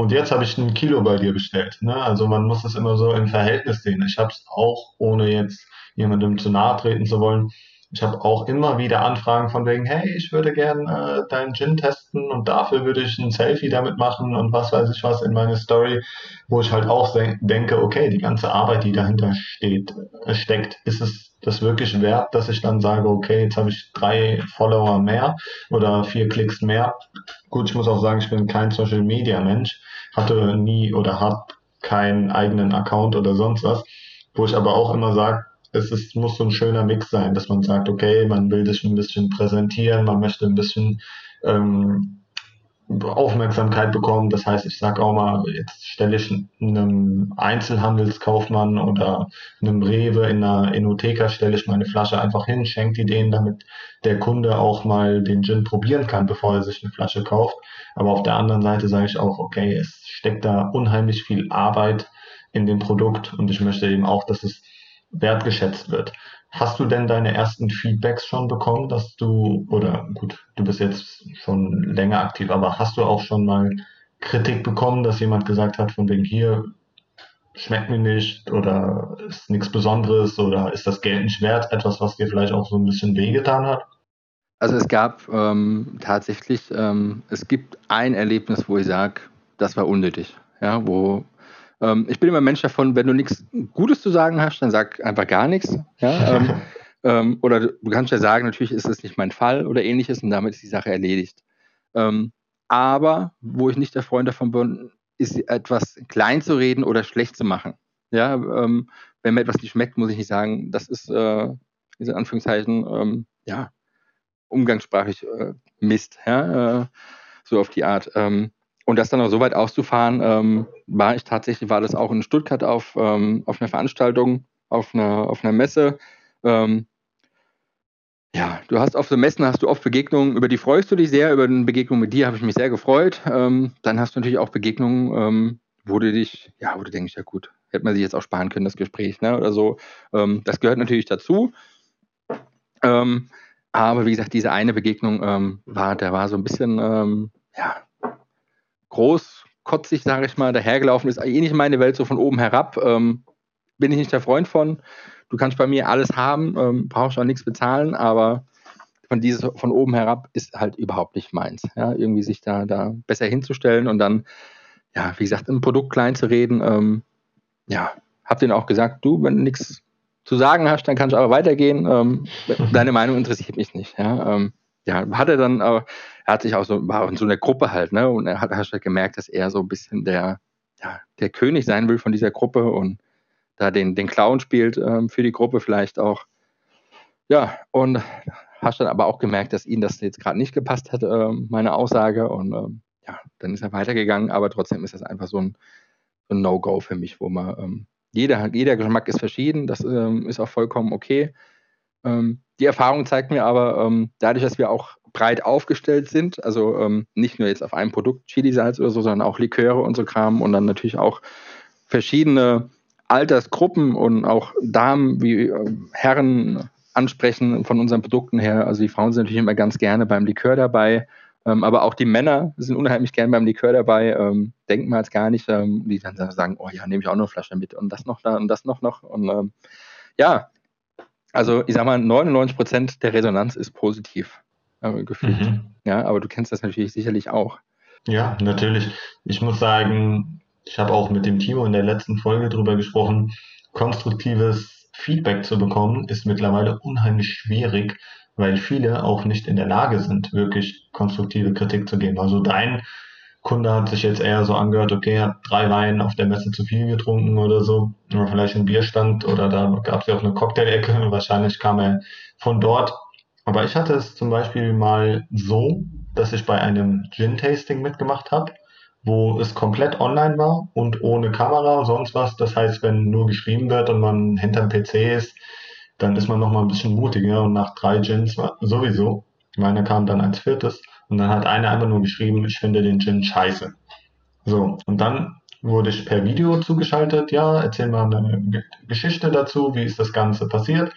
[SPEAKER 2] Und jetzt habe ich ein Kilo bei dir bestellt. Ne? Also man muss es immer so im Verhältnis sehen. Ich habe es auch, ohne jetzt jemandem zu nahe treten zu wollen, ich habe auch immer wieder Anfragen von wegen, hey, ich würde gern äh, deinen Gin testen und dafür würde ich ein Selfie damit machen und was weiß ich was in meine Story, wo ich halt auch denke, okay, die ganze Arbeit, die dahinter steht, äh, steckt, ist es das wirklich wert, dass ich dann sage, okay, jetzt habe ich drei Follower mehr oder vier Klicks mehr. Gut, ich muss auch sagen, ich bin kein Social Media Mensch, hatte nie oder habe keinen eigenen Account oder sonst was, wo ich aber auch immer sage, es ist, muss so ein schöner Mix sein, dass man sagt, okay, man will sich ein bisschen präsentieren, man möchte ein bisschen ähm, Aufmerksamkeit bekommen. Das heißt, ich sage auch mal, jetzt stelle ich einem Einzelhandelskaufmann oder einem Rewe in einer Inotheka, stelle ich meine Flasche einfach hin, schenke die denen, damit der Kunde auch mal den Gin probieren kann, bevor er sich eine Flasche kauft. Aber auf der anderen Seite sage ich auch, okay, es steckt da unheimlich viel Arbeit in dem Produkt und ich möchte eben auch, dass es wertgeschätzt wird. Hast du denn deine ersten Feedbacks schon bekommen, dass du, oder gut, du bist jetzt schon länger aktiv, aber hast du auch schon mal Kritik bekommen, dass jemand gesagt hat, von wegen hier schmeckt mir nicht oder ist nichts Besonderes oder ist das Geld nicht wert? Etwas, was dir vielleicht auch so ein bisschen wehgetan hat?
[SPEAKER 3] Also es gab ähm, tatsächlich, ähm, es gibt ein Erlebnis, wo ich sage, das war unnötig. Ja, wo ähm, ich bin immer ein Mensch davon, wenn du nichts Gutes zu sagen hast, dann sag einfach gar nichts. Ja? ähm, ähm, oder du kannst ja sagen, natürlich ist das nicht mein Fall oder ähnliches und damit ist die Sache erledigt. Ähm, aber wo ich nicht der Freund davon bin, ist etwas klein zu reden oder schlecht zu machen. Ja, ähm, wenn mir etwas nicht schmeckt, muss ich nicht sagen, das ist, äh, in Anführungszeichen, ähm, ja, umgangssprachlich äh, Mist, ja, äh, so auf die Art. Ähm, und das dann auch so weit auszufahren, ähm, war ich tatsächlich, war das auch in Stuttgart auf, ähm, auf einer Veranstaltung, auf einer, auf einer Messe. Ähm, ja, du hast auf so Messen hast du oft Begegnungen, über die freust du dich sehr, über eine Begegnung mit dir habe ich mich sehr gefreut. Ähm, dann hast du natürlich auch Begegnungen, ähm, wo du dich, ja, wo du denkst, ja gut, hätte man sich jetzt auch sparen können, das Gespräch, ne, oder so. Ähm, das gehört natürlich dazu. aber wie gesagt, diese eine Begegnung war, der war so ein bisschen, ja, großkotzig, sage ich mal, dahergelaufen ist. Eh nicht meine Welt, so von oben herab. Ähm, bin ich nicht der Freund von. Du kannst bei mir alles haben, ähm, brauchst auch nichts bezahlen, aber von dieses von oben herab ist halt überhaupt nicht meins. Ja, irgendwie sich da, da besser hinzustellen und dann, ja, wie gesagt, ein Produkt klein zu reden. Ähm, ja, hab denen auch gesagt, du, wenn du nichts zu sagen hast, dann kannst du aber weitergehen. Ähm, deine Meinung interessiert mich nicht. Ja, ähm, ja, hat er dann, äh, er hat sich auch so, war in so einer Gruppe halt, ne? Und er hat, halt gemerkt, dass er so ein bisschen der, ja, der König sein will von dieser Gruppe und da den, den Clown spielt ähm, für die Gruppe vielleicht auch. Ja, und hast dann aber auch gemerkt, dass ihm das jetzt gerade nicht gepasst hat, äh, meine Aussage. Und ähm, ja, dann ist er weitergegangen, aber trotzdem ist das einfach so ein, so ein No-Go für mich, wo man, ähm, jeder, jeder Geschmack ist verschieden, das ähm, ist auch vollkommen okay. Ähm, die Erfahrung zeigt mir aber, ähm, dadurch, dass wir auch breit aufgestellt sind, also ähm, nicht nur jetzt auf einem Produkt Chili-Salz oder so, sondern auch Liköre und so Kram und dann natürlich auch verschiedene Altersgruppen und auch Damen wie äh, Herren ansprechen von unseren Produkten her. Also die Frauen sind natürlich immer ganz gerne beim Likör dabei, ähm, aber auch die Männer sind unheimlich gerne beim Likör dabei, ähm, denken wir jetzt gar nicht, ähm, die dann sagen, oh ja, nehme ich auch noch eine Flasche mit und das noch da und das noch noch und ähm, ja, also ich sag mal, 99 Prozent der Resonanz ist positiv äh, gefühlt. Mhm. Ja, aber du kennst das natürlich sicherlich auch.
[SPEAKER 2] Ja, natürlich. Ich muss sagen, ich habe auch mit dem Timo in der letzten Folge drüber gesprochen, konstruktives Feedback zu bekommen, ist mittlerweile unheimlich schwierig, weil viele auch nicht in der Lage sind, wirklich konstruktive Kritik zu geben. Also dein Kunde hat sich jetzt eher so angehört, okay, er hat drei Weine auf der Messe zu viel getrunken oder so, oder vielleicht ein Bierstand oder da gab es ja auch eine Cocktail-Ecke, wahrscheinlich kam er von dort. Aber ich hatte es zum Beispiel mal so, dass ich bei einem Gin-Tasting mitgemacht habe, wo es komplett online war und ohne Kamera, sonst was. Das heißt, wenn nur geschrieben wird und man hinterm PC ist, dann ist man noch mal ein bisschen mutiger und nach drei Gins sowieso. Meiner kam dann als viertes. Und dann hat einer einfach nur geschrieben, ich finde den Gin scheiße. So, und dann wurde ich per Video zugeschaltet, ja, erzähl mal eine Geschichte dazu, wie ist das Ganze passiert.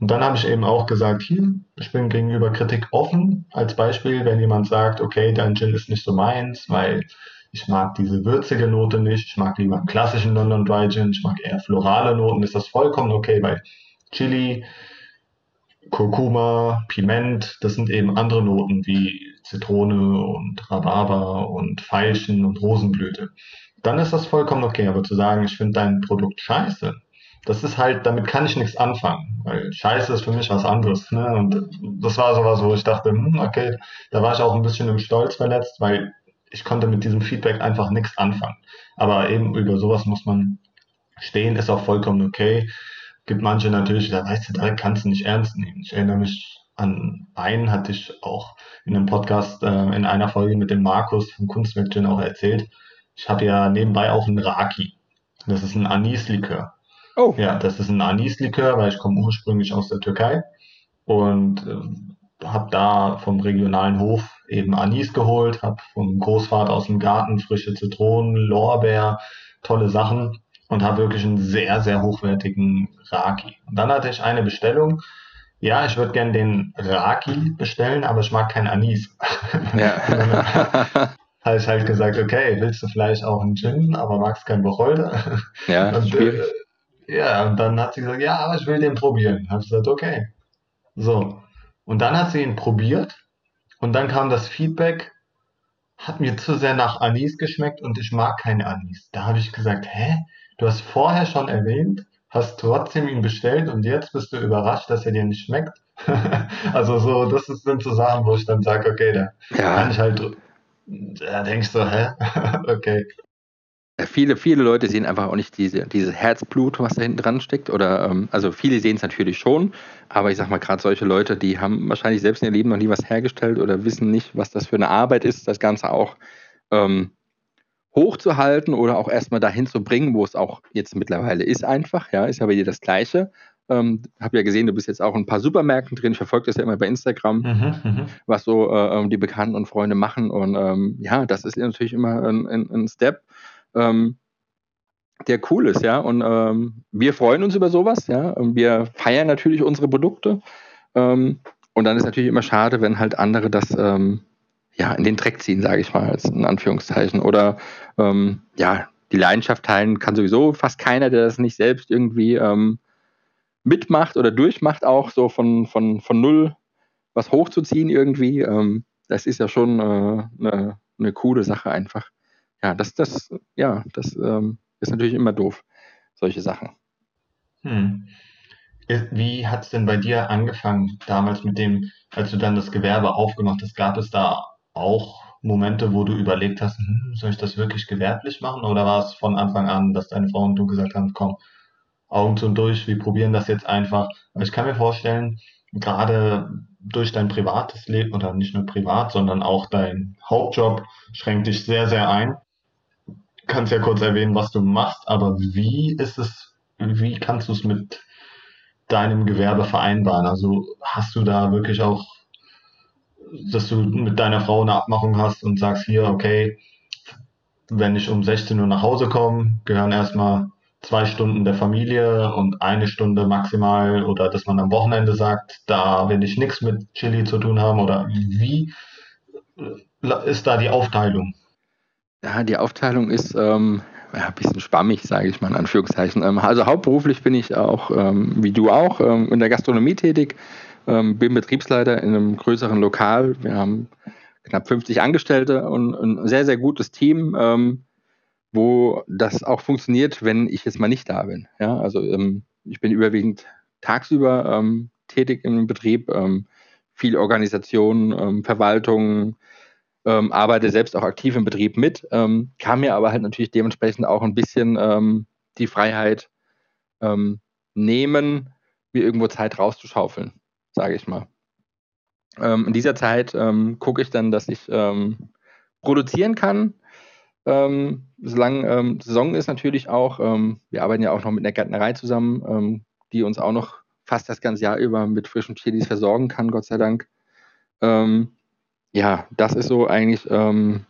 [SPEAKER 2] Und dann habe ich eben auch gesagt, hier, ich bin gegenüber Kritik offen. Als Beispiel, wenn jemand sagt, okay, dein Gin ist nicht so meins, weil ich mag diese würzige Note nicht, ich mag lieber einen klassischen London Dry Gin, ich mag eher florale Noten, ist das vollkommen okay, weil Chili Kurkuma, Piment, das sind eben andere Noten wie Zitrone und Rhabarber und Veilchen und Rosenblüte. Dann ist das vollkommen okay, aber zu sagen, ich finde dein Produkt scheiße, das ist halt, damit kann ich nichts anfangen, weil Scheiße ist für mich was anderes. Ne? Und das war sowas, wo ich dachte, hm, okay, da war ich auch ein bisschen im Stolz verletzt, weil ich konnte mit diesem Feedback einfach nichts anfangen. Aber eben über sowas muss man stehen, ist auch vollkommen okay. Gibt manche natürlich, da weißt du, da kannst du nicht ernst nehmen. Ich erinnere mich an einen, hatte ich auch in einem Podcast, äh, in einer Folge mit dem Markus vom Kunstmädchen auch erzählt. Ich habe ja nebenbei auch einen Raki. Das ist ein Anislikör. Oh. Ja, das ist ein Anislikör, weil ich komme ursprünglich aus der Türkei und äh, habe da vom regionalen Hof eben Anis geholt, habe vom Großvater aus dem Garten frische Zitronen, Lorbeer, tolle Sachen und habe wirklich einen sehr, sehr hochwertigen Raki. Und dann hatte ich eine Bestellung. Ja, ich würde gerne den Raki bestellen, aber ich mag kein Anis. Ja. habe ich halt gesagt, okay, willst du vielleicht auch einen Gin, aber magst kein Wacholder? Ja, und, schwierig. Äh, ja, und dann hat sie gesagt, ja, aber ich will den probieren. Habe ich gesagt, okay. So. Und dann hat sie ihn probiert und dann kam das Feedback, hat mir zu sehr nach Anis geschmeckt und ich mag kein Anis. Da habe ich gesagt, hä? Du hast vorher schon erwähnt, hast trotzdem ihn bestellt und jetzt bist du überrascht, dass er dir nicht schmeckt. also so, das sind so Sachen, wo ich dann sage, okay, da ja. kann ich halt, da denkst du, hä? okay.
[SPEAKER 3] Viele, viele Leute sehen einfach auch nicht diese, dieses Herzblut, was da hinten dran steckt. Oder ähm, also viele sehen es natürlich schon, aber ich sag mal, gerade solche Leute, die haben wahrscheinlich selbst in ihrem Leben noch nie was hergestellt oder wissen nicht, was das für eine Arbeit ist, das Ganze auch ähm, hochzuhalten oder auch erstmal dahin zu bringen, wo es auch jetzt mittlerweile ist, einfach. Ja, ist ja bei dir das Gleiche. Ähm, habe ja gesehen, du bist jetzt auch in ein paar Supermärkten drin. Ich verfolge das ja immer bei Instagram, mhm, mhm. was so äh, ähm, die Bekannten und Freunde machen. Und ähm, ja, das ist natürlich immer ein, ein, ein Step ähm, der cool ist, ja. Und ähm, wir freuen uns über sowas, ja. Und wir feiern natürlich unsere Produkte. Ähm, und dann ist natürlich immer schade, wenn halt andere das ja in den Dreck ziehen, sage ich mal, in Anführungszeichen. Oder ähm, ja, die Leidenschaft teilen kann sowieso fast keiner, der das nicht selbst irgendwie ähm, mitmacht oder durchmacht, auch so von, von, von null was hochzuziehen irgendwie. Ähm, das ist ja schon äh, eine, eine coole Sache einfach ja, das, das, ja, das ähm, ist natürlich immer doof, solche Sachen.
[SPEAKER 2] Hm. Wie hat es denn bei dir angefangen, damals mit dem, als du dann das Gewerbe aufgemacht hast, gab es da auch Momente, wo du überlegt hast, hm, soll ich das wirklich gewerblich machen? Oder war es von Anfang an, dass deine Frau und du gesagt haben, komm, Augen zu und durch, wir probieren das jetzt einfach. ich kann mir vorstellen, gerade durch dein privates Leben oder nicht nur privat, sondern auch dein Hauptjob schränkt dich sehr, sehr ein kannst ja kurz erwähnen, was du machst, aber wie ist es, wie kannst du es mit deinem Gewerbe vereinbaren? Also hast du da wirklich auch, dass du mit deiner Frau eine Abmachung hast und sagst hier, okay, wenn ich um 16 Uhr nach Hause komme, gehören erstmal zwei Stunden der Familie und eine Stunde maximal oder dass man am Wochenende sagt, da will ich nichts mit Chili zu tun haben oder wie ist da die Aufteilung?
[SPEAKER 3] Ja, die Aufteilung ist ähm, ein bisschen schwammig, sage ich mal in Anführungszeichen. Ähm, also hauptberuflich bin ich auch, ähm, wie du auch, ähm, in der Gastronomie tätig, ähm, bin Betriebsleiter in einem größeren Lokal. Wir haben knapp 50 Angestellte und ein sehr, sehr gutes Team, ähm, wo das auch funktioniert, wenn ich jetzt mal nicht da bin. Ja, also ich bin überwiegend tagsüber tätig im Betrieb, viel Organisation, Verwaltung, ähm, arbeite selbst auch aktiv im Betrieb mit, ähm, kann mir aber halt natürlich dementsprechend auch ein bisschen ähm, die Freiheit ähm, nehmen, mir irgendwo Zeit rauszuschaufeln, sage ich mal. Ähm, in dieser Zeit ähm, gucke ich dann, dass ich produzieren kann. solange Saison ist natürlich auch, wir arbeiten ja auch noch mit einer Gärtnerei zusammen, die uns auch noch fast das ganze Jahr über mit frischen Chilis versorgen kann, Gott sei Dank. Ähm, ja, das ist so eigentlich ähm,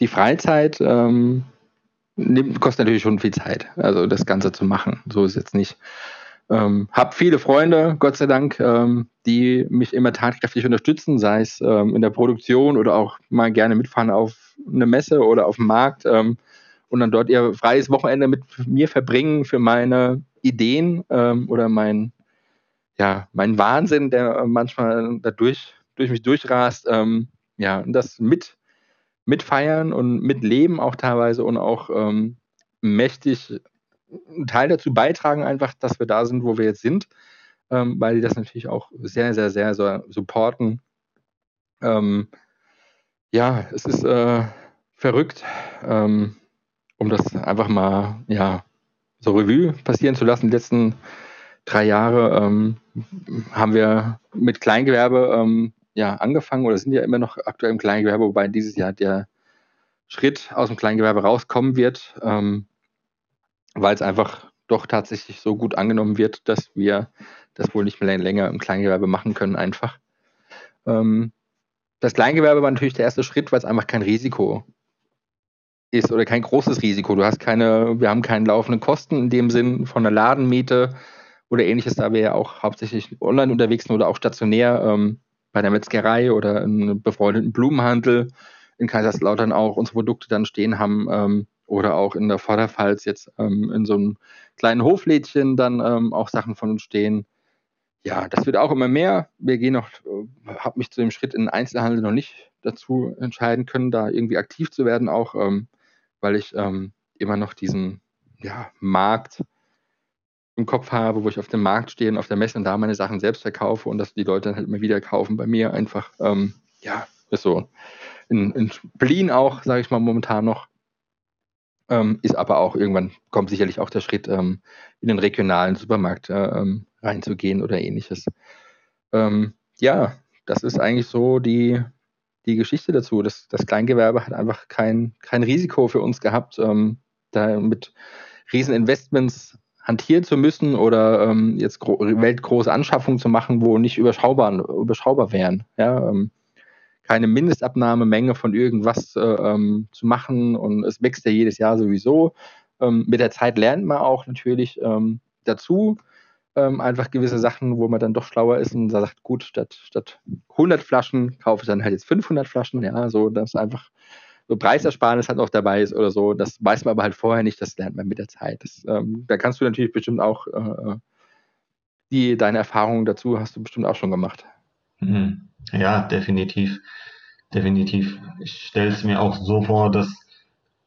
[SPEAKER 3] die Freizeit. Ähm, nimmt, kostet natürlich schon viel Zeit, also das Ganze zu machen. So ist jetzt nicht. Ähm, hab viele Freunde, Gott sei Dank, ähm, die mich immer tatkräftig unterstützen, sei es ähm, in der Produktion oder auch mal gerne mitfahren auf eine Messe oder auf dem Markt ähm, und dann dort ihr freies Wochenende mit mir verbringen für meine Ideen ähm, oder mein ja, mein Wahnsinn, der manchmal dadurch durch mich durchrast, ähm, ja, das mit mitfeiern und mitleben auch teilweise und auch ähm, mächtig einen Teil dazu beitragen, einfach, dass wir da sind, wo wir jetzt sind, ähm, weil die das natürlich auch sehr, sehr, sehr so supporten. Ähm, ja, es ist äh, verrückt, ähm, um das einfach mal ja, so Revue passieren zu lassen. Die letzten drei Jahre ähm, haben wir mit Kleingewerbe ähm, ja, angefangen oder sind ja immer noch aktuell im Kleingewerbe, wobei dieses Jahr der Schritt aus dem Kleingewerbe rauskommen wird, ähm, weil es einfach doch tatsächlich so gut angenommen wird, dass wir das wohl nicht mehr länger im Kleingewerbe machen können einfach. Ähm, das Kleingewerbe war natürlich der erste Schritt, weil es einfach kein Risiko ist oder kein großes Risiko. Du hast keine, wir haben keine laufenden Kosten in dem Sinn von der Ladenmiete oder ähnliches, da wir ja auch hauptsächlich online unterwegs sind oder auch stationär ähm, bei der Metzgerei oder im befreundeten Blumenhandel in Kaiserslautern auch unsere Produkte dann stehen haben ähm, oder auch in der Vorderpfalz jetzt ähm, in so einem kleinen Hoflädchen dann ähm, auch Sachen von uns stehen ja, das wird auch immer mehr. Wir gehen noch, äh, habe mich zu dem Schritt in den Einzelhandel noch nicht dazu entscheiden können, da irgendwie aktiv zu werden, auch ähm, weil ich ähm, immer noch diesen ja, Markt im Kopf habe, wo ich auf dem Markt stehe und auf der Messe und da meine Sachen selbst verkaufe und dass die Leute dann halt immer wieder kaufen bei mir einfach, ähm, ja, ist so in, in Berlin auch, sage ich mal, momentan noch. Ähm, ist aber auch irgendwann kommt sicherlich auch der Schritt ähm, in den regionalen Supermarkt äh, ähm, reinzugehen oder ähnliches. Ähm, ja, das ist eigentlich so die, die Geschichte dazu. Das, das Kleingewerbe hat einfach kein, kein Risiko für uns gehabt, ähm, da mit Rieseninvestments hantieren zu müssen oder ähm, jetzt weltgroße Anschaffungen zu machen, wo nicht überschaubar, überschaubar wären. Ja, ähm, keine Mindestabnahmemenge von irgendwas äh, ähm, zu machen und es wächst ja jedes Jahr sowieso. Ähm, mit der Zeit lernt man auch natürlich ähm, dazu ähm, einfach gewisse Sachen, wo man dann doch schlauer ist und sagt, gut, statt, statt 100 Flaschen kaufe ich dann halt jetzt 500 Flaschen, ja, so, dass einfach so Preisersparnis halt auch dabei ist oder so. Das weiß man aber halt vorher nicht, das lernt man mit der Zeit. Das, ähm, da kannst du natürlich bestimmt auch äh, die, deine Erfahrungen dazu hast du bestimmt auch schon gemacht.
[SPEAKER 2] Mhm. Ja, definitiv. Definitiv. Ich stelle es mir auch so vor, dass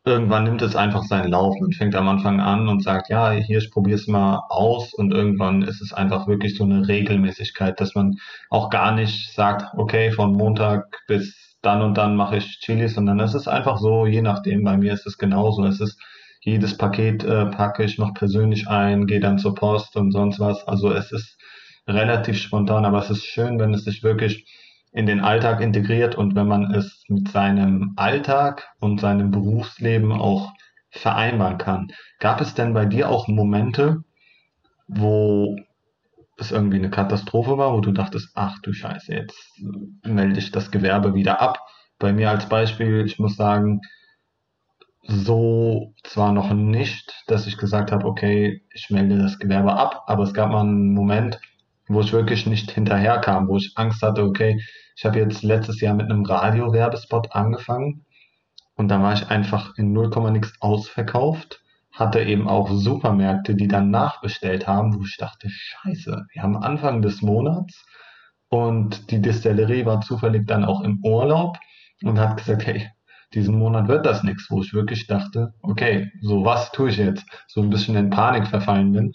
[SPEAKER 2] irgendwann nimmt es einfach seinen Lauf. Man fängt am Anfang an und sagt, ja, hier, ich probiere es mal aus und irgendwann ist es einfach wirklich so eine Regelmäßigkeit, dass man auch gar nicht sagt, okay, von Montag bis dann und dann mache ich Chili, sondern es ist einfach so, je nachdem, bei mir ist es genauso. Es ist jedes Paket äh, packe ich noch persönlich ein, gehe dann zur Post und sonst was. Also es ist relativ spontan, aber es ist schön, wenn es sich wirklich in den Alltag integriert und wenn man es mit seinem Alltag und seinem Berufsleben auch vereinbaren kann. Gab es denn bei dir auch Momente, wo es irgendwie eine Katastrophe war, wo du dachtest, ach du Scheiße, jetzt melde ich das Gewerbe wieder ab? Bei mir als Beispiel, ich muss sagen, so zwar noch nicht, dass ich gesagt habe, okay, ich melde das Gewerbe ab, aber es gab mal einen Moment, wo ich wirklich nicht hinterherkam, wo ich Angst hatte, okay, ich habe jetzt letztes Jahr mit einem Radio-Werbespot angefangen und da war ich einfach in 0, nix ausverkauft, hatte eben auch Supermärkte, die dann nachbestellt haben, wo ich dachte, scheiße, wir haben Anfang des Monats und die Distillerie war zufällig dann auch im Urlaub und hat gesagt, hey, diesen Monat wird das nichts, wo ich wirklich dachte, okay, so was tue ich jetzt? So ein bisschen in Panik verfallen bin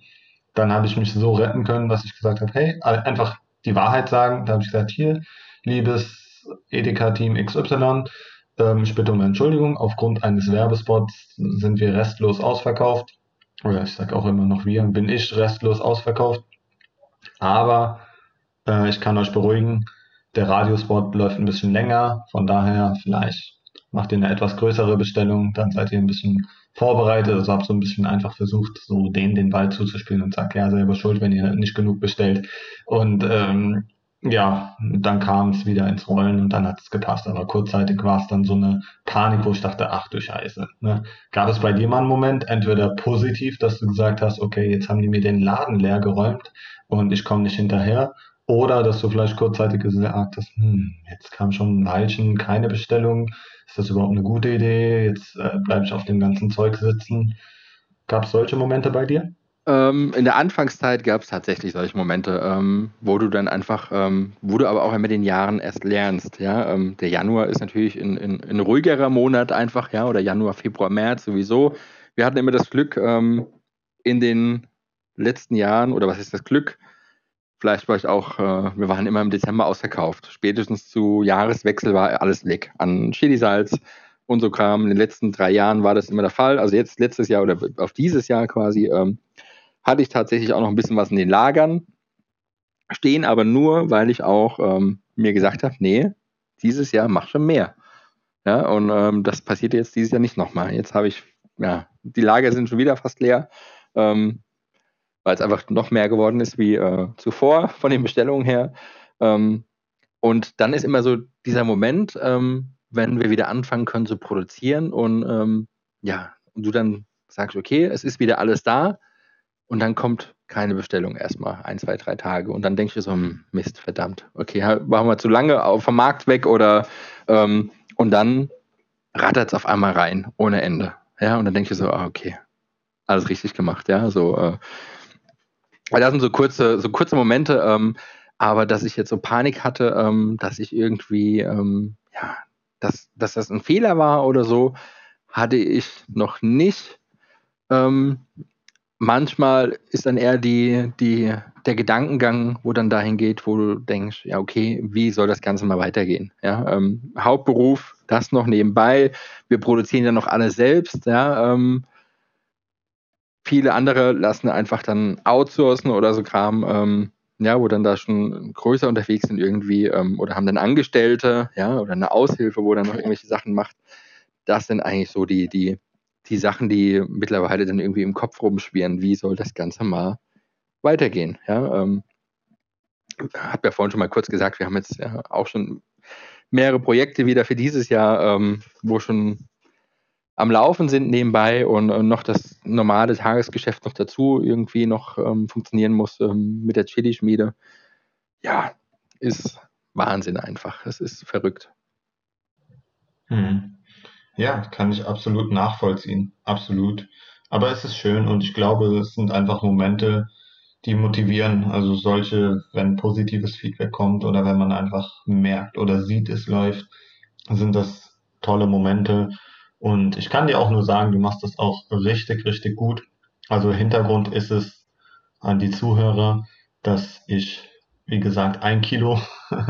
[SPEAKER 2] dann habe ich mich so retten können, dass ich gesagt habe, hey, einfach die Wahrheit sagen. Da habe ich gesagt, hier, liebes Edeka-Team XY, ähm, ich bitte um Entschuldigung, aufgrund eines Werbespots sind wir restlos ausverkauft. Oder ich sage auch immer noch wir, bin ich restlos ausverkauft. Aber äh, ich kann euch beruhigen, der Radiospot läuft ein bisschen länger, von daher vielleicht macht ihr eine etwas größere Bestellung, dann seid ihr ein bisschen vorbereitet. Also habe so ein bisschen einfach versucht, so denen den Ball zuzuspielen und sag, ja, selber schuld, wenn ihr nicht genug bestellt. Und ähm, ja, dann kam es wieder ins Rollen und dann hat es gepasst. Aber kurzzeitig war es dann so eine Panik, wo ich dachte, ach du Scheiße. Ne? Gab es bei dir mal einen Moment, entweder positiv, dass du gesagt hast, okay, jetzt haben die mir den Laden leer geräumt und ich komme nicht hinterher, oder dass du vielleicht kurzzeitig gesagt hast, hm, jetzt kam schon ein Weilchen keine Bestellung. Ist das überhaupt eine gute Idee? Jetzt äh, bleibe ich auf dem ganzen Zeug sitzen. Gab es solche Momente bei dir?
[SPEAKER 3] Ähm, in der Anfangszeit gab es tatsächlich solche Momente, ähm, wo du dann einfach, ähm, wo du aber auch mit den Jahren erst lernst. Ja? Ähm, der Januar ist natürlich ein, ein, ein, ruhigerer Monat einfach, ja, oder Januar, Februar, März sowieso. Wir hatten immer das Glück ähm, in den letzten Jahren, oder was ist das Glück? Vielleicht war ich auch, äh, wir waren immer im Dezember ausverkauft. Spätestens zu Jahreswechsel war alles weg an Chilisalz und so Kram. In den letzten drei Jahren war das immer der Fall. Also jetzt letztes Jahr oder auf dieses Jahr quasi ähm, hatte ich tatsächlich auch noch ein bisschen was in den Lagern stehen, aber nur, weil ich auch ähm, mir gesagt habe, nee, dieses Jahr mach schon mehr. Ja, und ähm, das passiert jetzt dieses Jahr nicht nochmal. Jetzt habe ich, ja, die Lager sind schon wieder fast leer, ähm, weil es einfach noch mehr geworden ist wie äh, zuvor von den Bestellungen her. Ähm, und dann ist immer so dieser Moment, ähm, wenn wir wieder anfangen können zu produzieren und ähm, ja, und du dann sagst, okay, es ist wieder alles da, und dann kommt keine Bestellung erstmal, ein, zwei, drei Tage. Und dann denkst du so, hm, Mist, verdammt, okay, waren wir zu lange vom Markt weg oder ähm, und dann rattert es auf einmal rein, ohne Ende. Ja, und dann denkst du so, ah, okay, alles richtig gemacht, ja. So, äh, das sind so kurze, so kurze Momente, ähm, aber dass ich jetzt so Panik hatte, ähm, dass ich irgendwie, ähm, ja, dass, dass das ein Fehler war oder so, hatte ich noch nicht. Ähm, manchmal ist dann eher die, die, der Gedankengang, wo dann dahin geht, wo du denkst, ja, okay, wie soll das Ganze mal weitergehen? Ja, ähm, Hauptberuf, das noch nebenbei. Wir produzieren ja noch alles selbst, ja. Ähm, viele andere lassen einfach dann outsourcen oder so Kram, ähm, ja, wo dann da schon größer unterwegs sind irgendwie, ähm, oder haben dann Angestellte, ja, oder eine Aushilfe, wo dann noch irgendwelche Sachen macht. Das sind eigentlich so die, die, die Sachen, die mittlerweile dann irgendwie im Kopf rumschwirren, wie soll das Ganze mal weitergehen. Ja, ähm, hat ja vorhin schon mal kurz gesagt, wir haben jetzt ja auch schon mehrere Projekte wieder für dieses Jahr, ähm, wo schon am Laufen sind nebenbei und, und, noch das normale Tagesgeschäft noch dazu irgendwie noch ähm, funktionieren muss ähm, mit der Chili-Schmiede. Ja, ist Wahnsinn einfach. Es ist verrückt.
[SPEAKER 2] Hm. Ja, kann ich absolut nachvollziehen. Absolut. Aber es ist schön und ich glaube, es sind einfach Momente, die motivieren. Also solche, wenn positives Feedback kommt oder wenn man einfach merkt oder sieht, es läuft, sind das tolle Momente. Und ich kann dir auch nur sagen, du machst das auch richtig, richtig gut. Also Hintergrund ist es an die Zuhörer, dass ich, wie gesagt, ein Kilo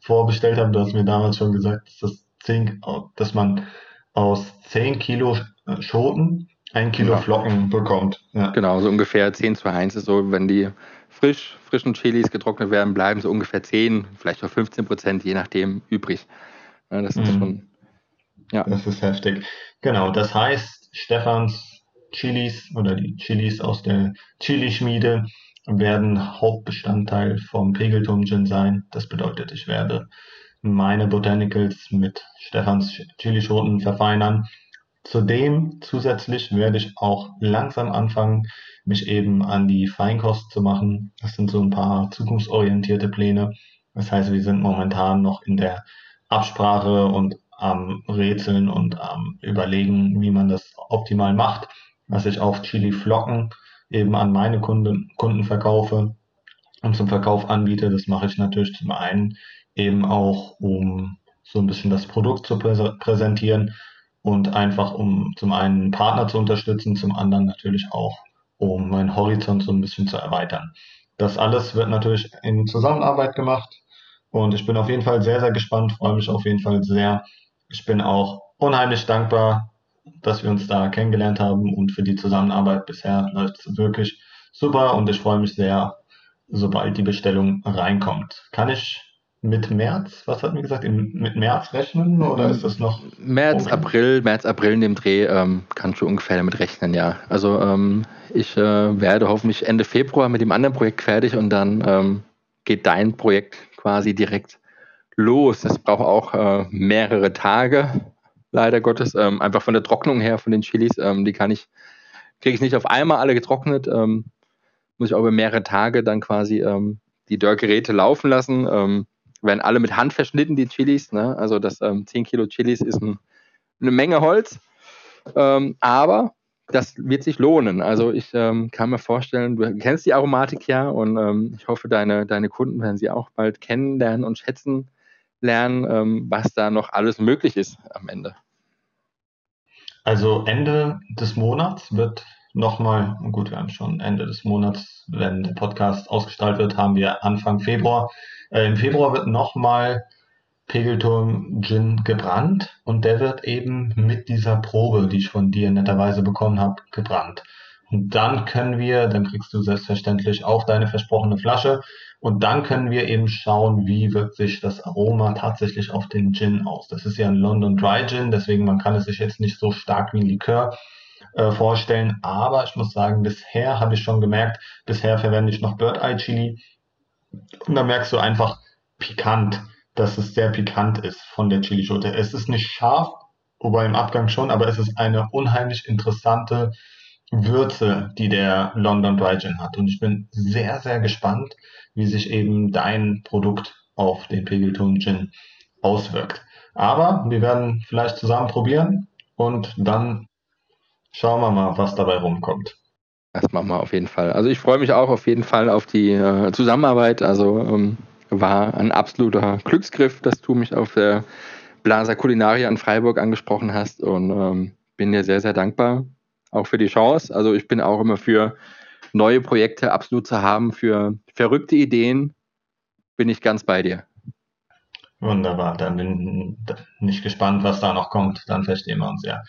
[SPEAKER 2] vorbestellt habe. Du hast mir damals schon gesagt, dass das Zink, dass man aus 10 Kilo Schoten ein Kilo ja. Flocken bekommt.
[SPEAKER 3] Ja. Genau, so ungefähr 10 zu 1 ist so, wenn die frisch, frischen Chilis getrocknet werden, bleiben so ungefähr 10, vielleicht auch 15 Prozent, je nachdem, übrig.
[SPEAKER 2] Ja, das ist mhm. schon, ja. Das ist heftig. Genau, das heißt, Stefans Chilis oder die Chilis aus der Chili-Schmiede werden Hauptbestandteil vom Pegelturm Gin sein. Das bedeutet, ich werde meine Botanicals mit Stefans Chilischoten verfeinern. Zudem zusätzlich werde ich auch langsam anfangen, mich eben an die Feinkost zu machen. Das sind so ein paar zukunftsorientierte Pläne. Das heißt, wir sind momentan noch in der Absprache und am Rätseln und am Überlegen, wie man das optimal macht, was ich auf Chili Flocken eben an meine Kunden, Kunden verkaufe und zum Verkauf anbiete. Das mache ich natürlich zum einen eben auch, um so ein bisschen das Produkt zu prä präsentieren und einfach um zum einen einen Partner zu unterstützen, zum anderen natürlich auch, um meinen Horizont so ein bisschen zu erweitern. Das alles wird natürlich in Zusammenarbeit gemacht und ich bin auf jeden Fall sehr, sehr gespannt, freue mich auf jeden Fall sehr. Ich bin auch unheimlich dankbar, dass wir uns da kennengelernt haben und für die Zusammenarbeit bisher läuft es wirklich super und ich freue mich sehr, sobald die Bestellung reinkommt. Kann ich mit März, was hat mir gesagt, in, mit März rechnen oder ist das noch?
[SPEAKER 3] März, okay? April, März, April in dem Dreh ähm, kannst du ungefähr damit rechnen, ja. Also ähm, ich äh, werde hoffentlich Ende Februar mit dem anderen Projekt fertig und dann ähm, geht dein Projekt quasi direkt los. Das braucht auch äh, mehrere Tage, leider Gottes. Ähm, einfach von der Trocknung her von den Chilis, ähm, die kann ich, kriege ich nicht auf einmal alle getrocknet. Ähm, muss ich auch über mehrere Tage dann quasi die Dörrgeräte laufen lassen werden alle mit Hand verschnitten, die Chilis. Ne? Also das ähm, 10 Kilo Chilis ist ein, eine Menge Holz. Ähm, aber das wird sich lohnen. Also ich ähm, kann mir vorstellen, du kennst die Aromatik ja und ähm, ich hoffe, deine, deine Kunden werden sie auch bald kennenlernen und schätzen lernen, ähm, was da noch alles möglich ist am Ende.
[SPEAKER 2] Also Ende des Monats wird nochmal, gut, wir haben schon Ende des Monats, wenn der Podcast ausgestrahlt wird, haben wir Anfang Februar. Äh, Im Februar wird nochmal Pegelturm Gin gebrannt und der wird eben mit dieser Probe, die ich von dir netterweise bekommen habe, gebrannt. Und dann können wir, dann kriegst du selbstverständlich auch deine versprochene Flasche und dann können wir eben schauen, wie wirkt sich das Aroma tatsächlich auf den Gin aus. Das ist ja ein London Dry Gin, deswegen man kann es sich jetzt nicht so stark wie ein Likör äh, vorstellen. Aber ich muss sagen, bisher habe ich schon gemerkt, bisher verwende ich noch Bird Eye Chili und da merkst du einfach pikant, dass es sehr pikant ist von der Chilischote. Es ist nicht scharf, wobei im Abgang schon, aber es ist eine unheimlich interessante Würze, die der London Dry Gin hat. Und ich bin sehr, sehr gespannt, wie sich eben dein Produkt auf den Pegelton Gin auswirkt. Aber wir werden vielleicht zusammen probieren und dann schauen wir mal, was dabei rumkommt.
[SPEAKER 3] Das machen wir auf jeden Fall. Also ich freue mich auch auf jeden Fall auf die äh, Zusammenarbeit. Also ähm, war ein absoluter Glücksgriff, dass du mich auf der Blaser Kulinaria in Freiburg angesprochen hast und ähm, bin dir sehr, sehr dankbar auch für die Chance. Also ich bin auch immer für neue Projekte absolut zu haben, für verrückte Ideen bin ich ganz bei dir.
[SPEAKER 2] Wunderbar, dann bin ich gespannt, was da noch kommt. Dann verstehen wir uns ja.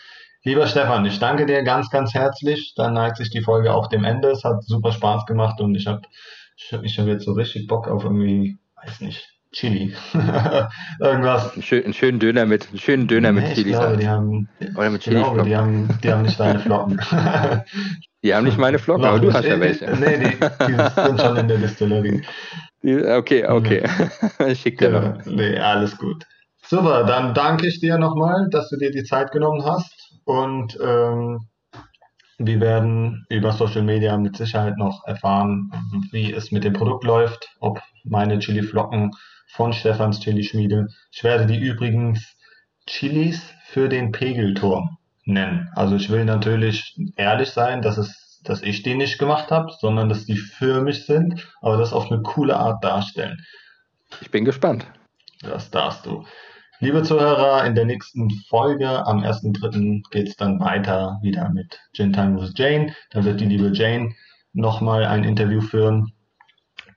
[SPEAKER 2] Lieber Stefan, ich danke dir ganz, ganz herzlich. Dann neigt sich die Folge auch dem Ende. Es hat super Spaß gemacht und ich habe ich hab jetzt so richtig Bock auf irgendwie, weiß nicht, Chili.
[SPEAKER 3] Irgendwas. Einen, schön, einen schönen Döner mit, einen schönen Döner nee, mit Chili.
[SPEAKER 2] Ich glaube, die haben, Oder mit Chili glaube, die haben, die haben nicht deine Flocken.
[SPEAKER 3] die haben nicht meine Flocken, aber du hast ja welche.
[SPEAKER 2] Nee, die, die sind schon in der Distillerie.
[SPEAKER 3] Okay, okay. ich schick dir
[SPEAKER 2] noch. Genau. Nee, alles gut. Super, dann danke ich dir nochmal, dass du dir die Zeit genommen hast und ähm, wir werden über Social Media mit Sicherheit noch erfahren, wie es mit dem Produkt läuft, ob meine Chili-Flocken von Stefans Chili-Schmiede. Ich werde die übrigens Chilis für den Pegelturm nennen. Also ich will natürlich ehrlich sein, dass es, dass ich die nicht gemacht habe, sondern dass die für mich sind, aber das auf eine coole Art darstellen.
[SPEAKER 3] Ich bin gespannt.
[SPEAKER 2] Das darfst du. Liebe Zuhörer, in der nächsten Folge am 1.3. geht es dann weiter wieder mit Gin Time with Jane. Da wird die liebe Jane nochmal ein Interview führen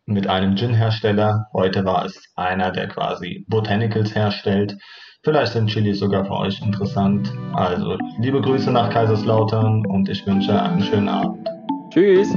[SPEAKER 2] mit einem Gin-Hersteller. Heute war es einer, der quasi Botanicals herstellt. Vielleicht sind Chili sogar für euch interessant. Also liebe Grüße nach Kaiserslautern und ich wünsche einen schönen Abend.
[SPEAKER 3] Tschüss.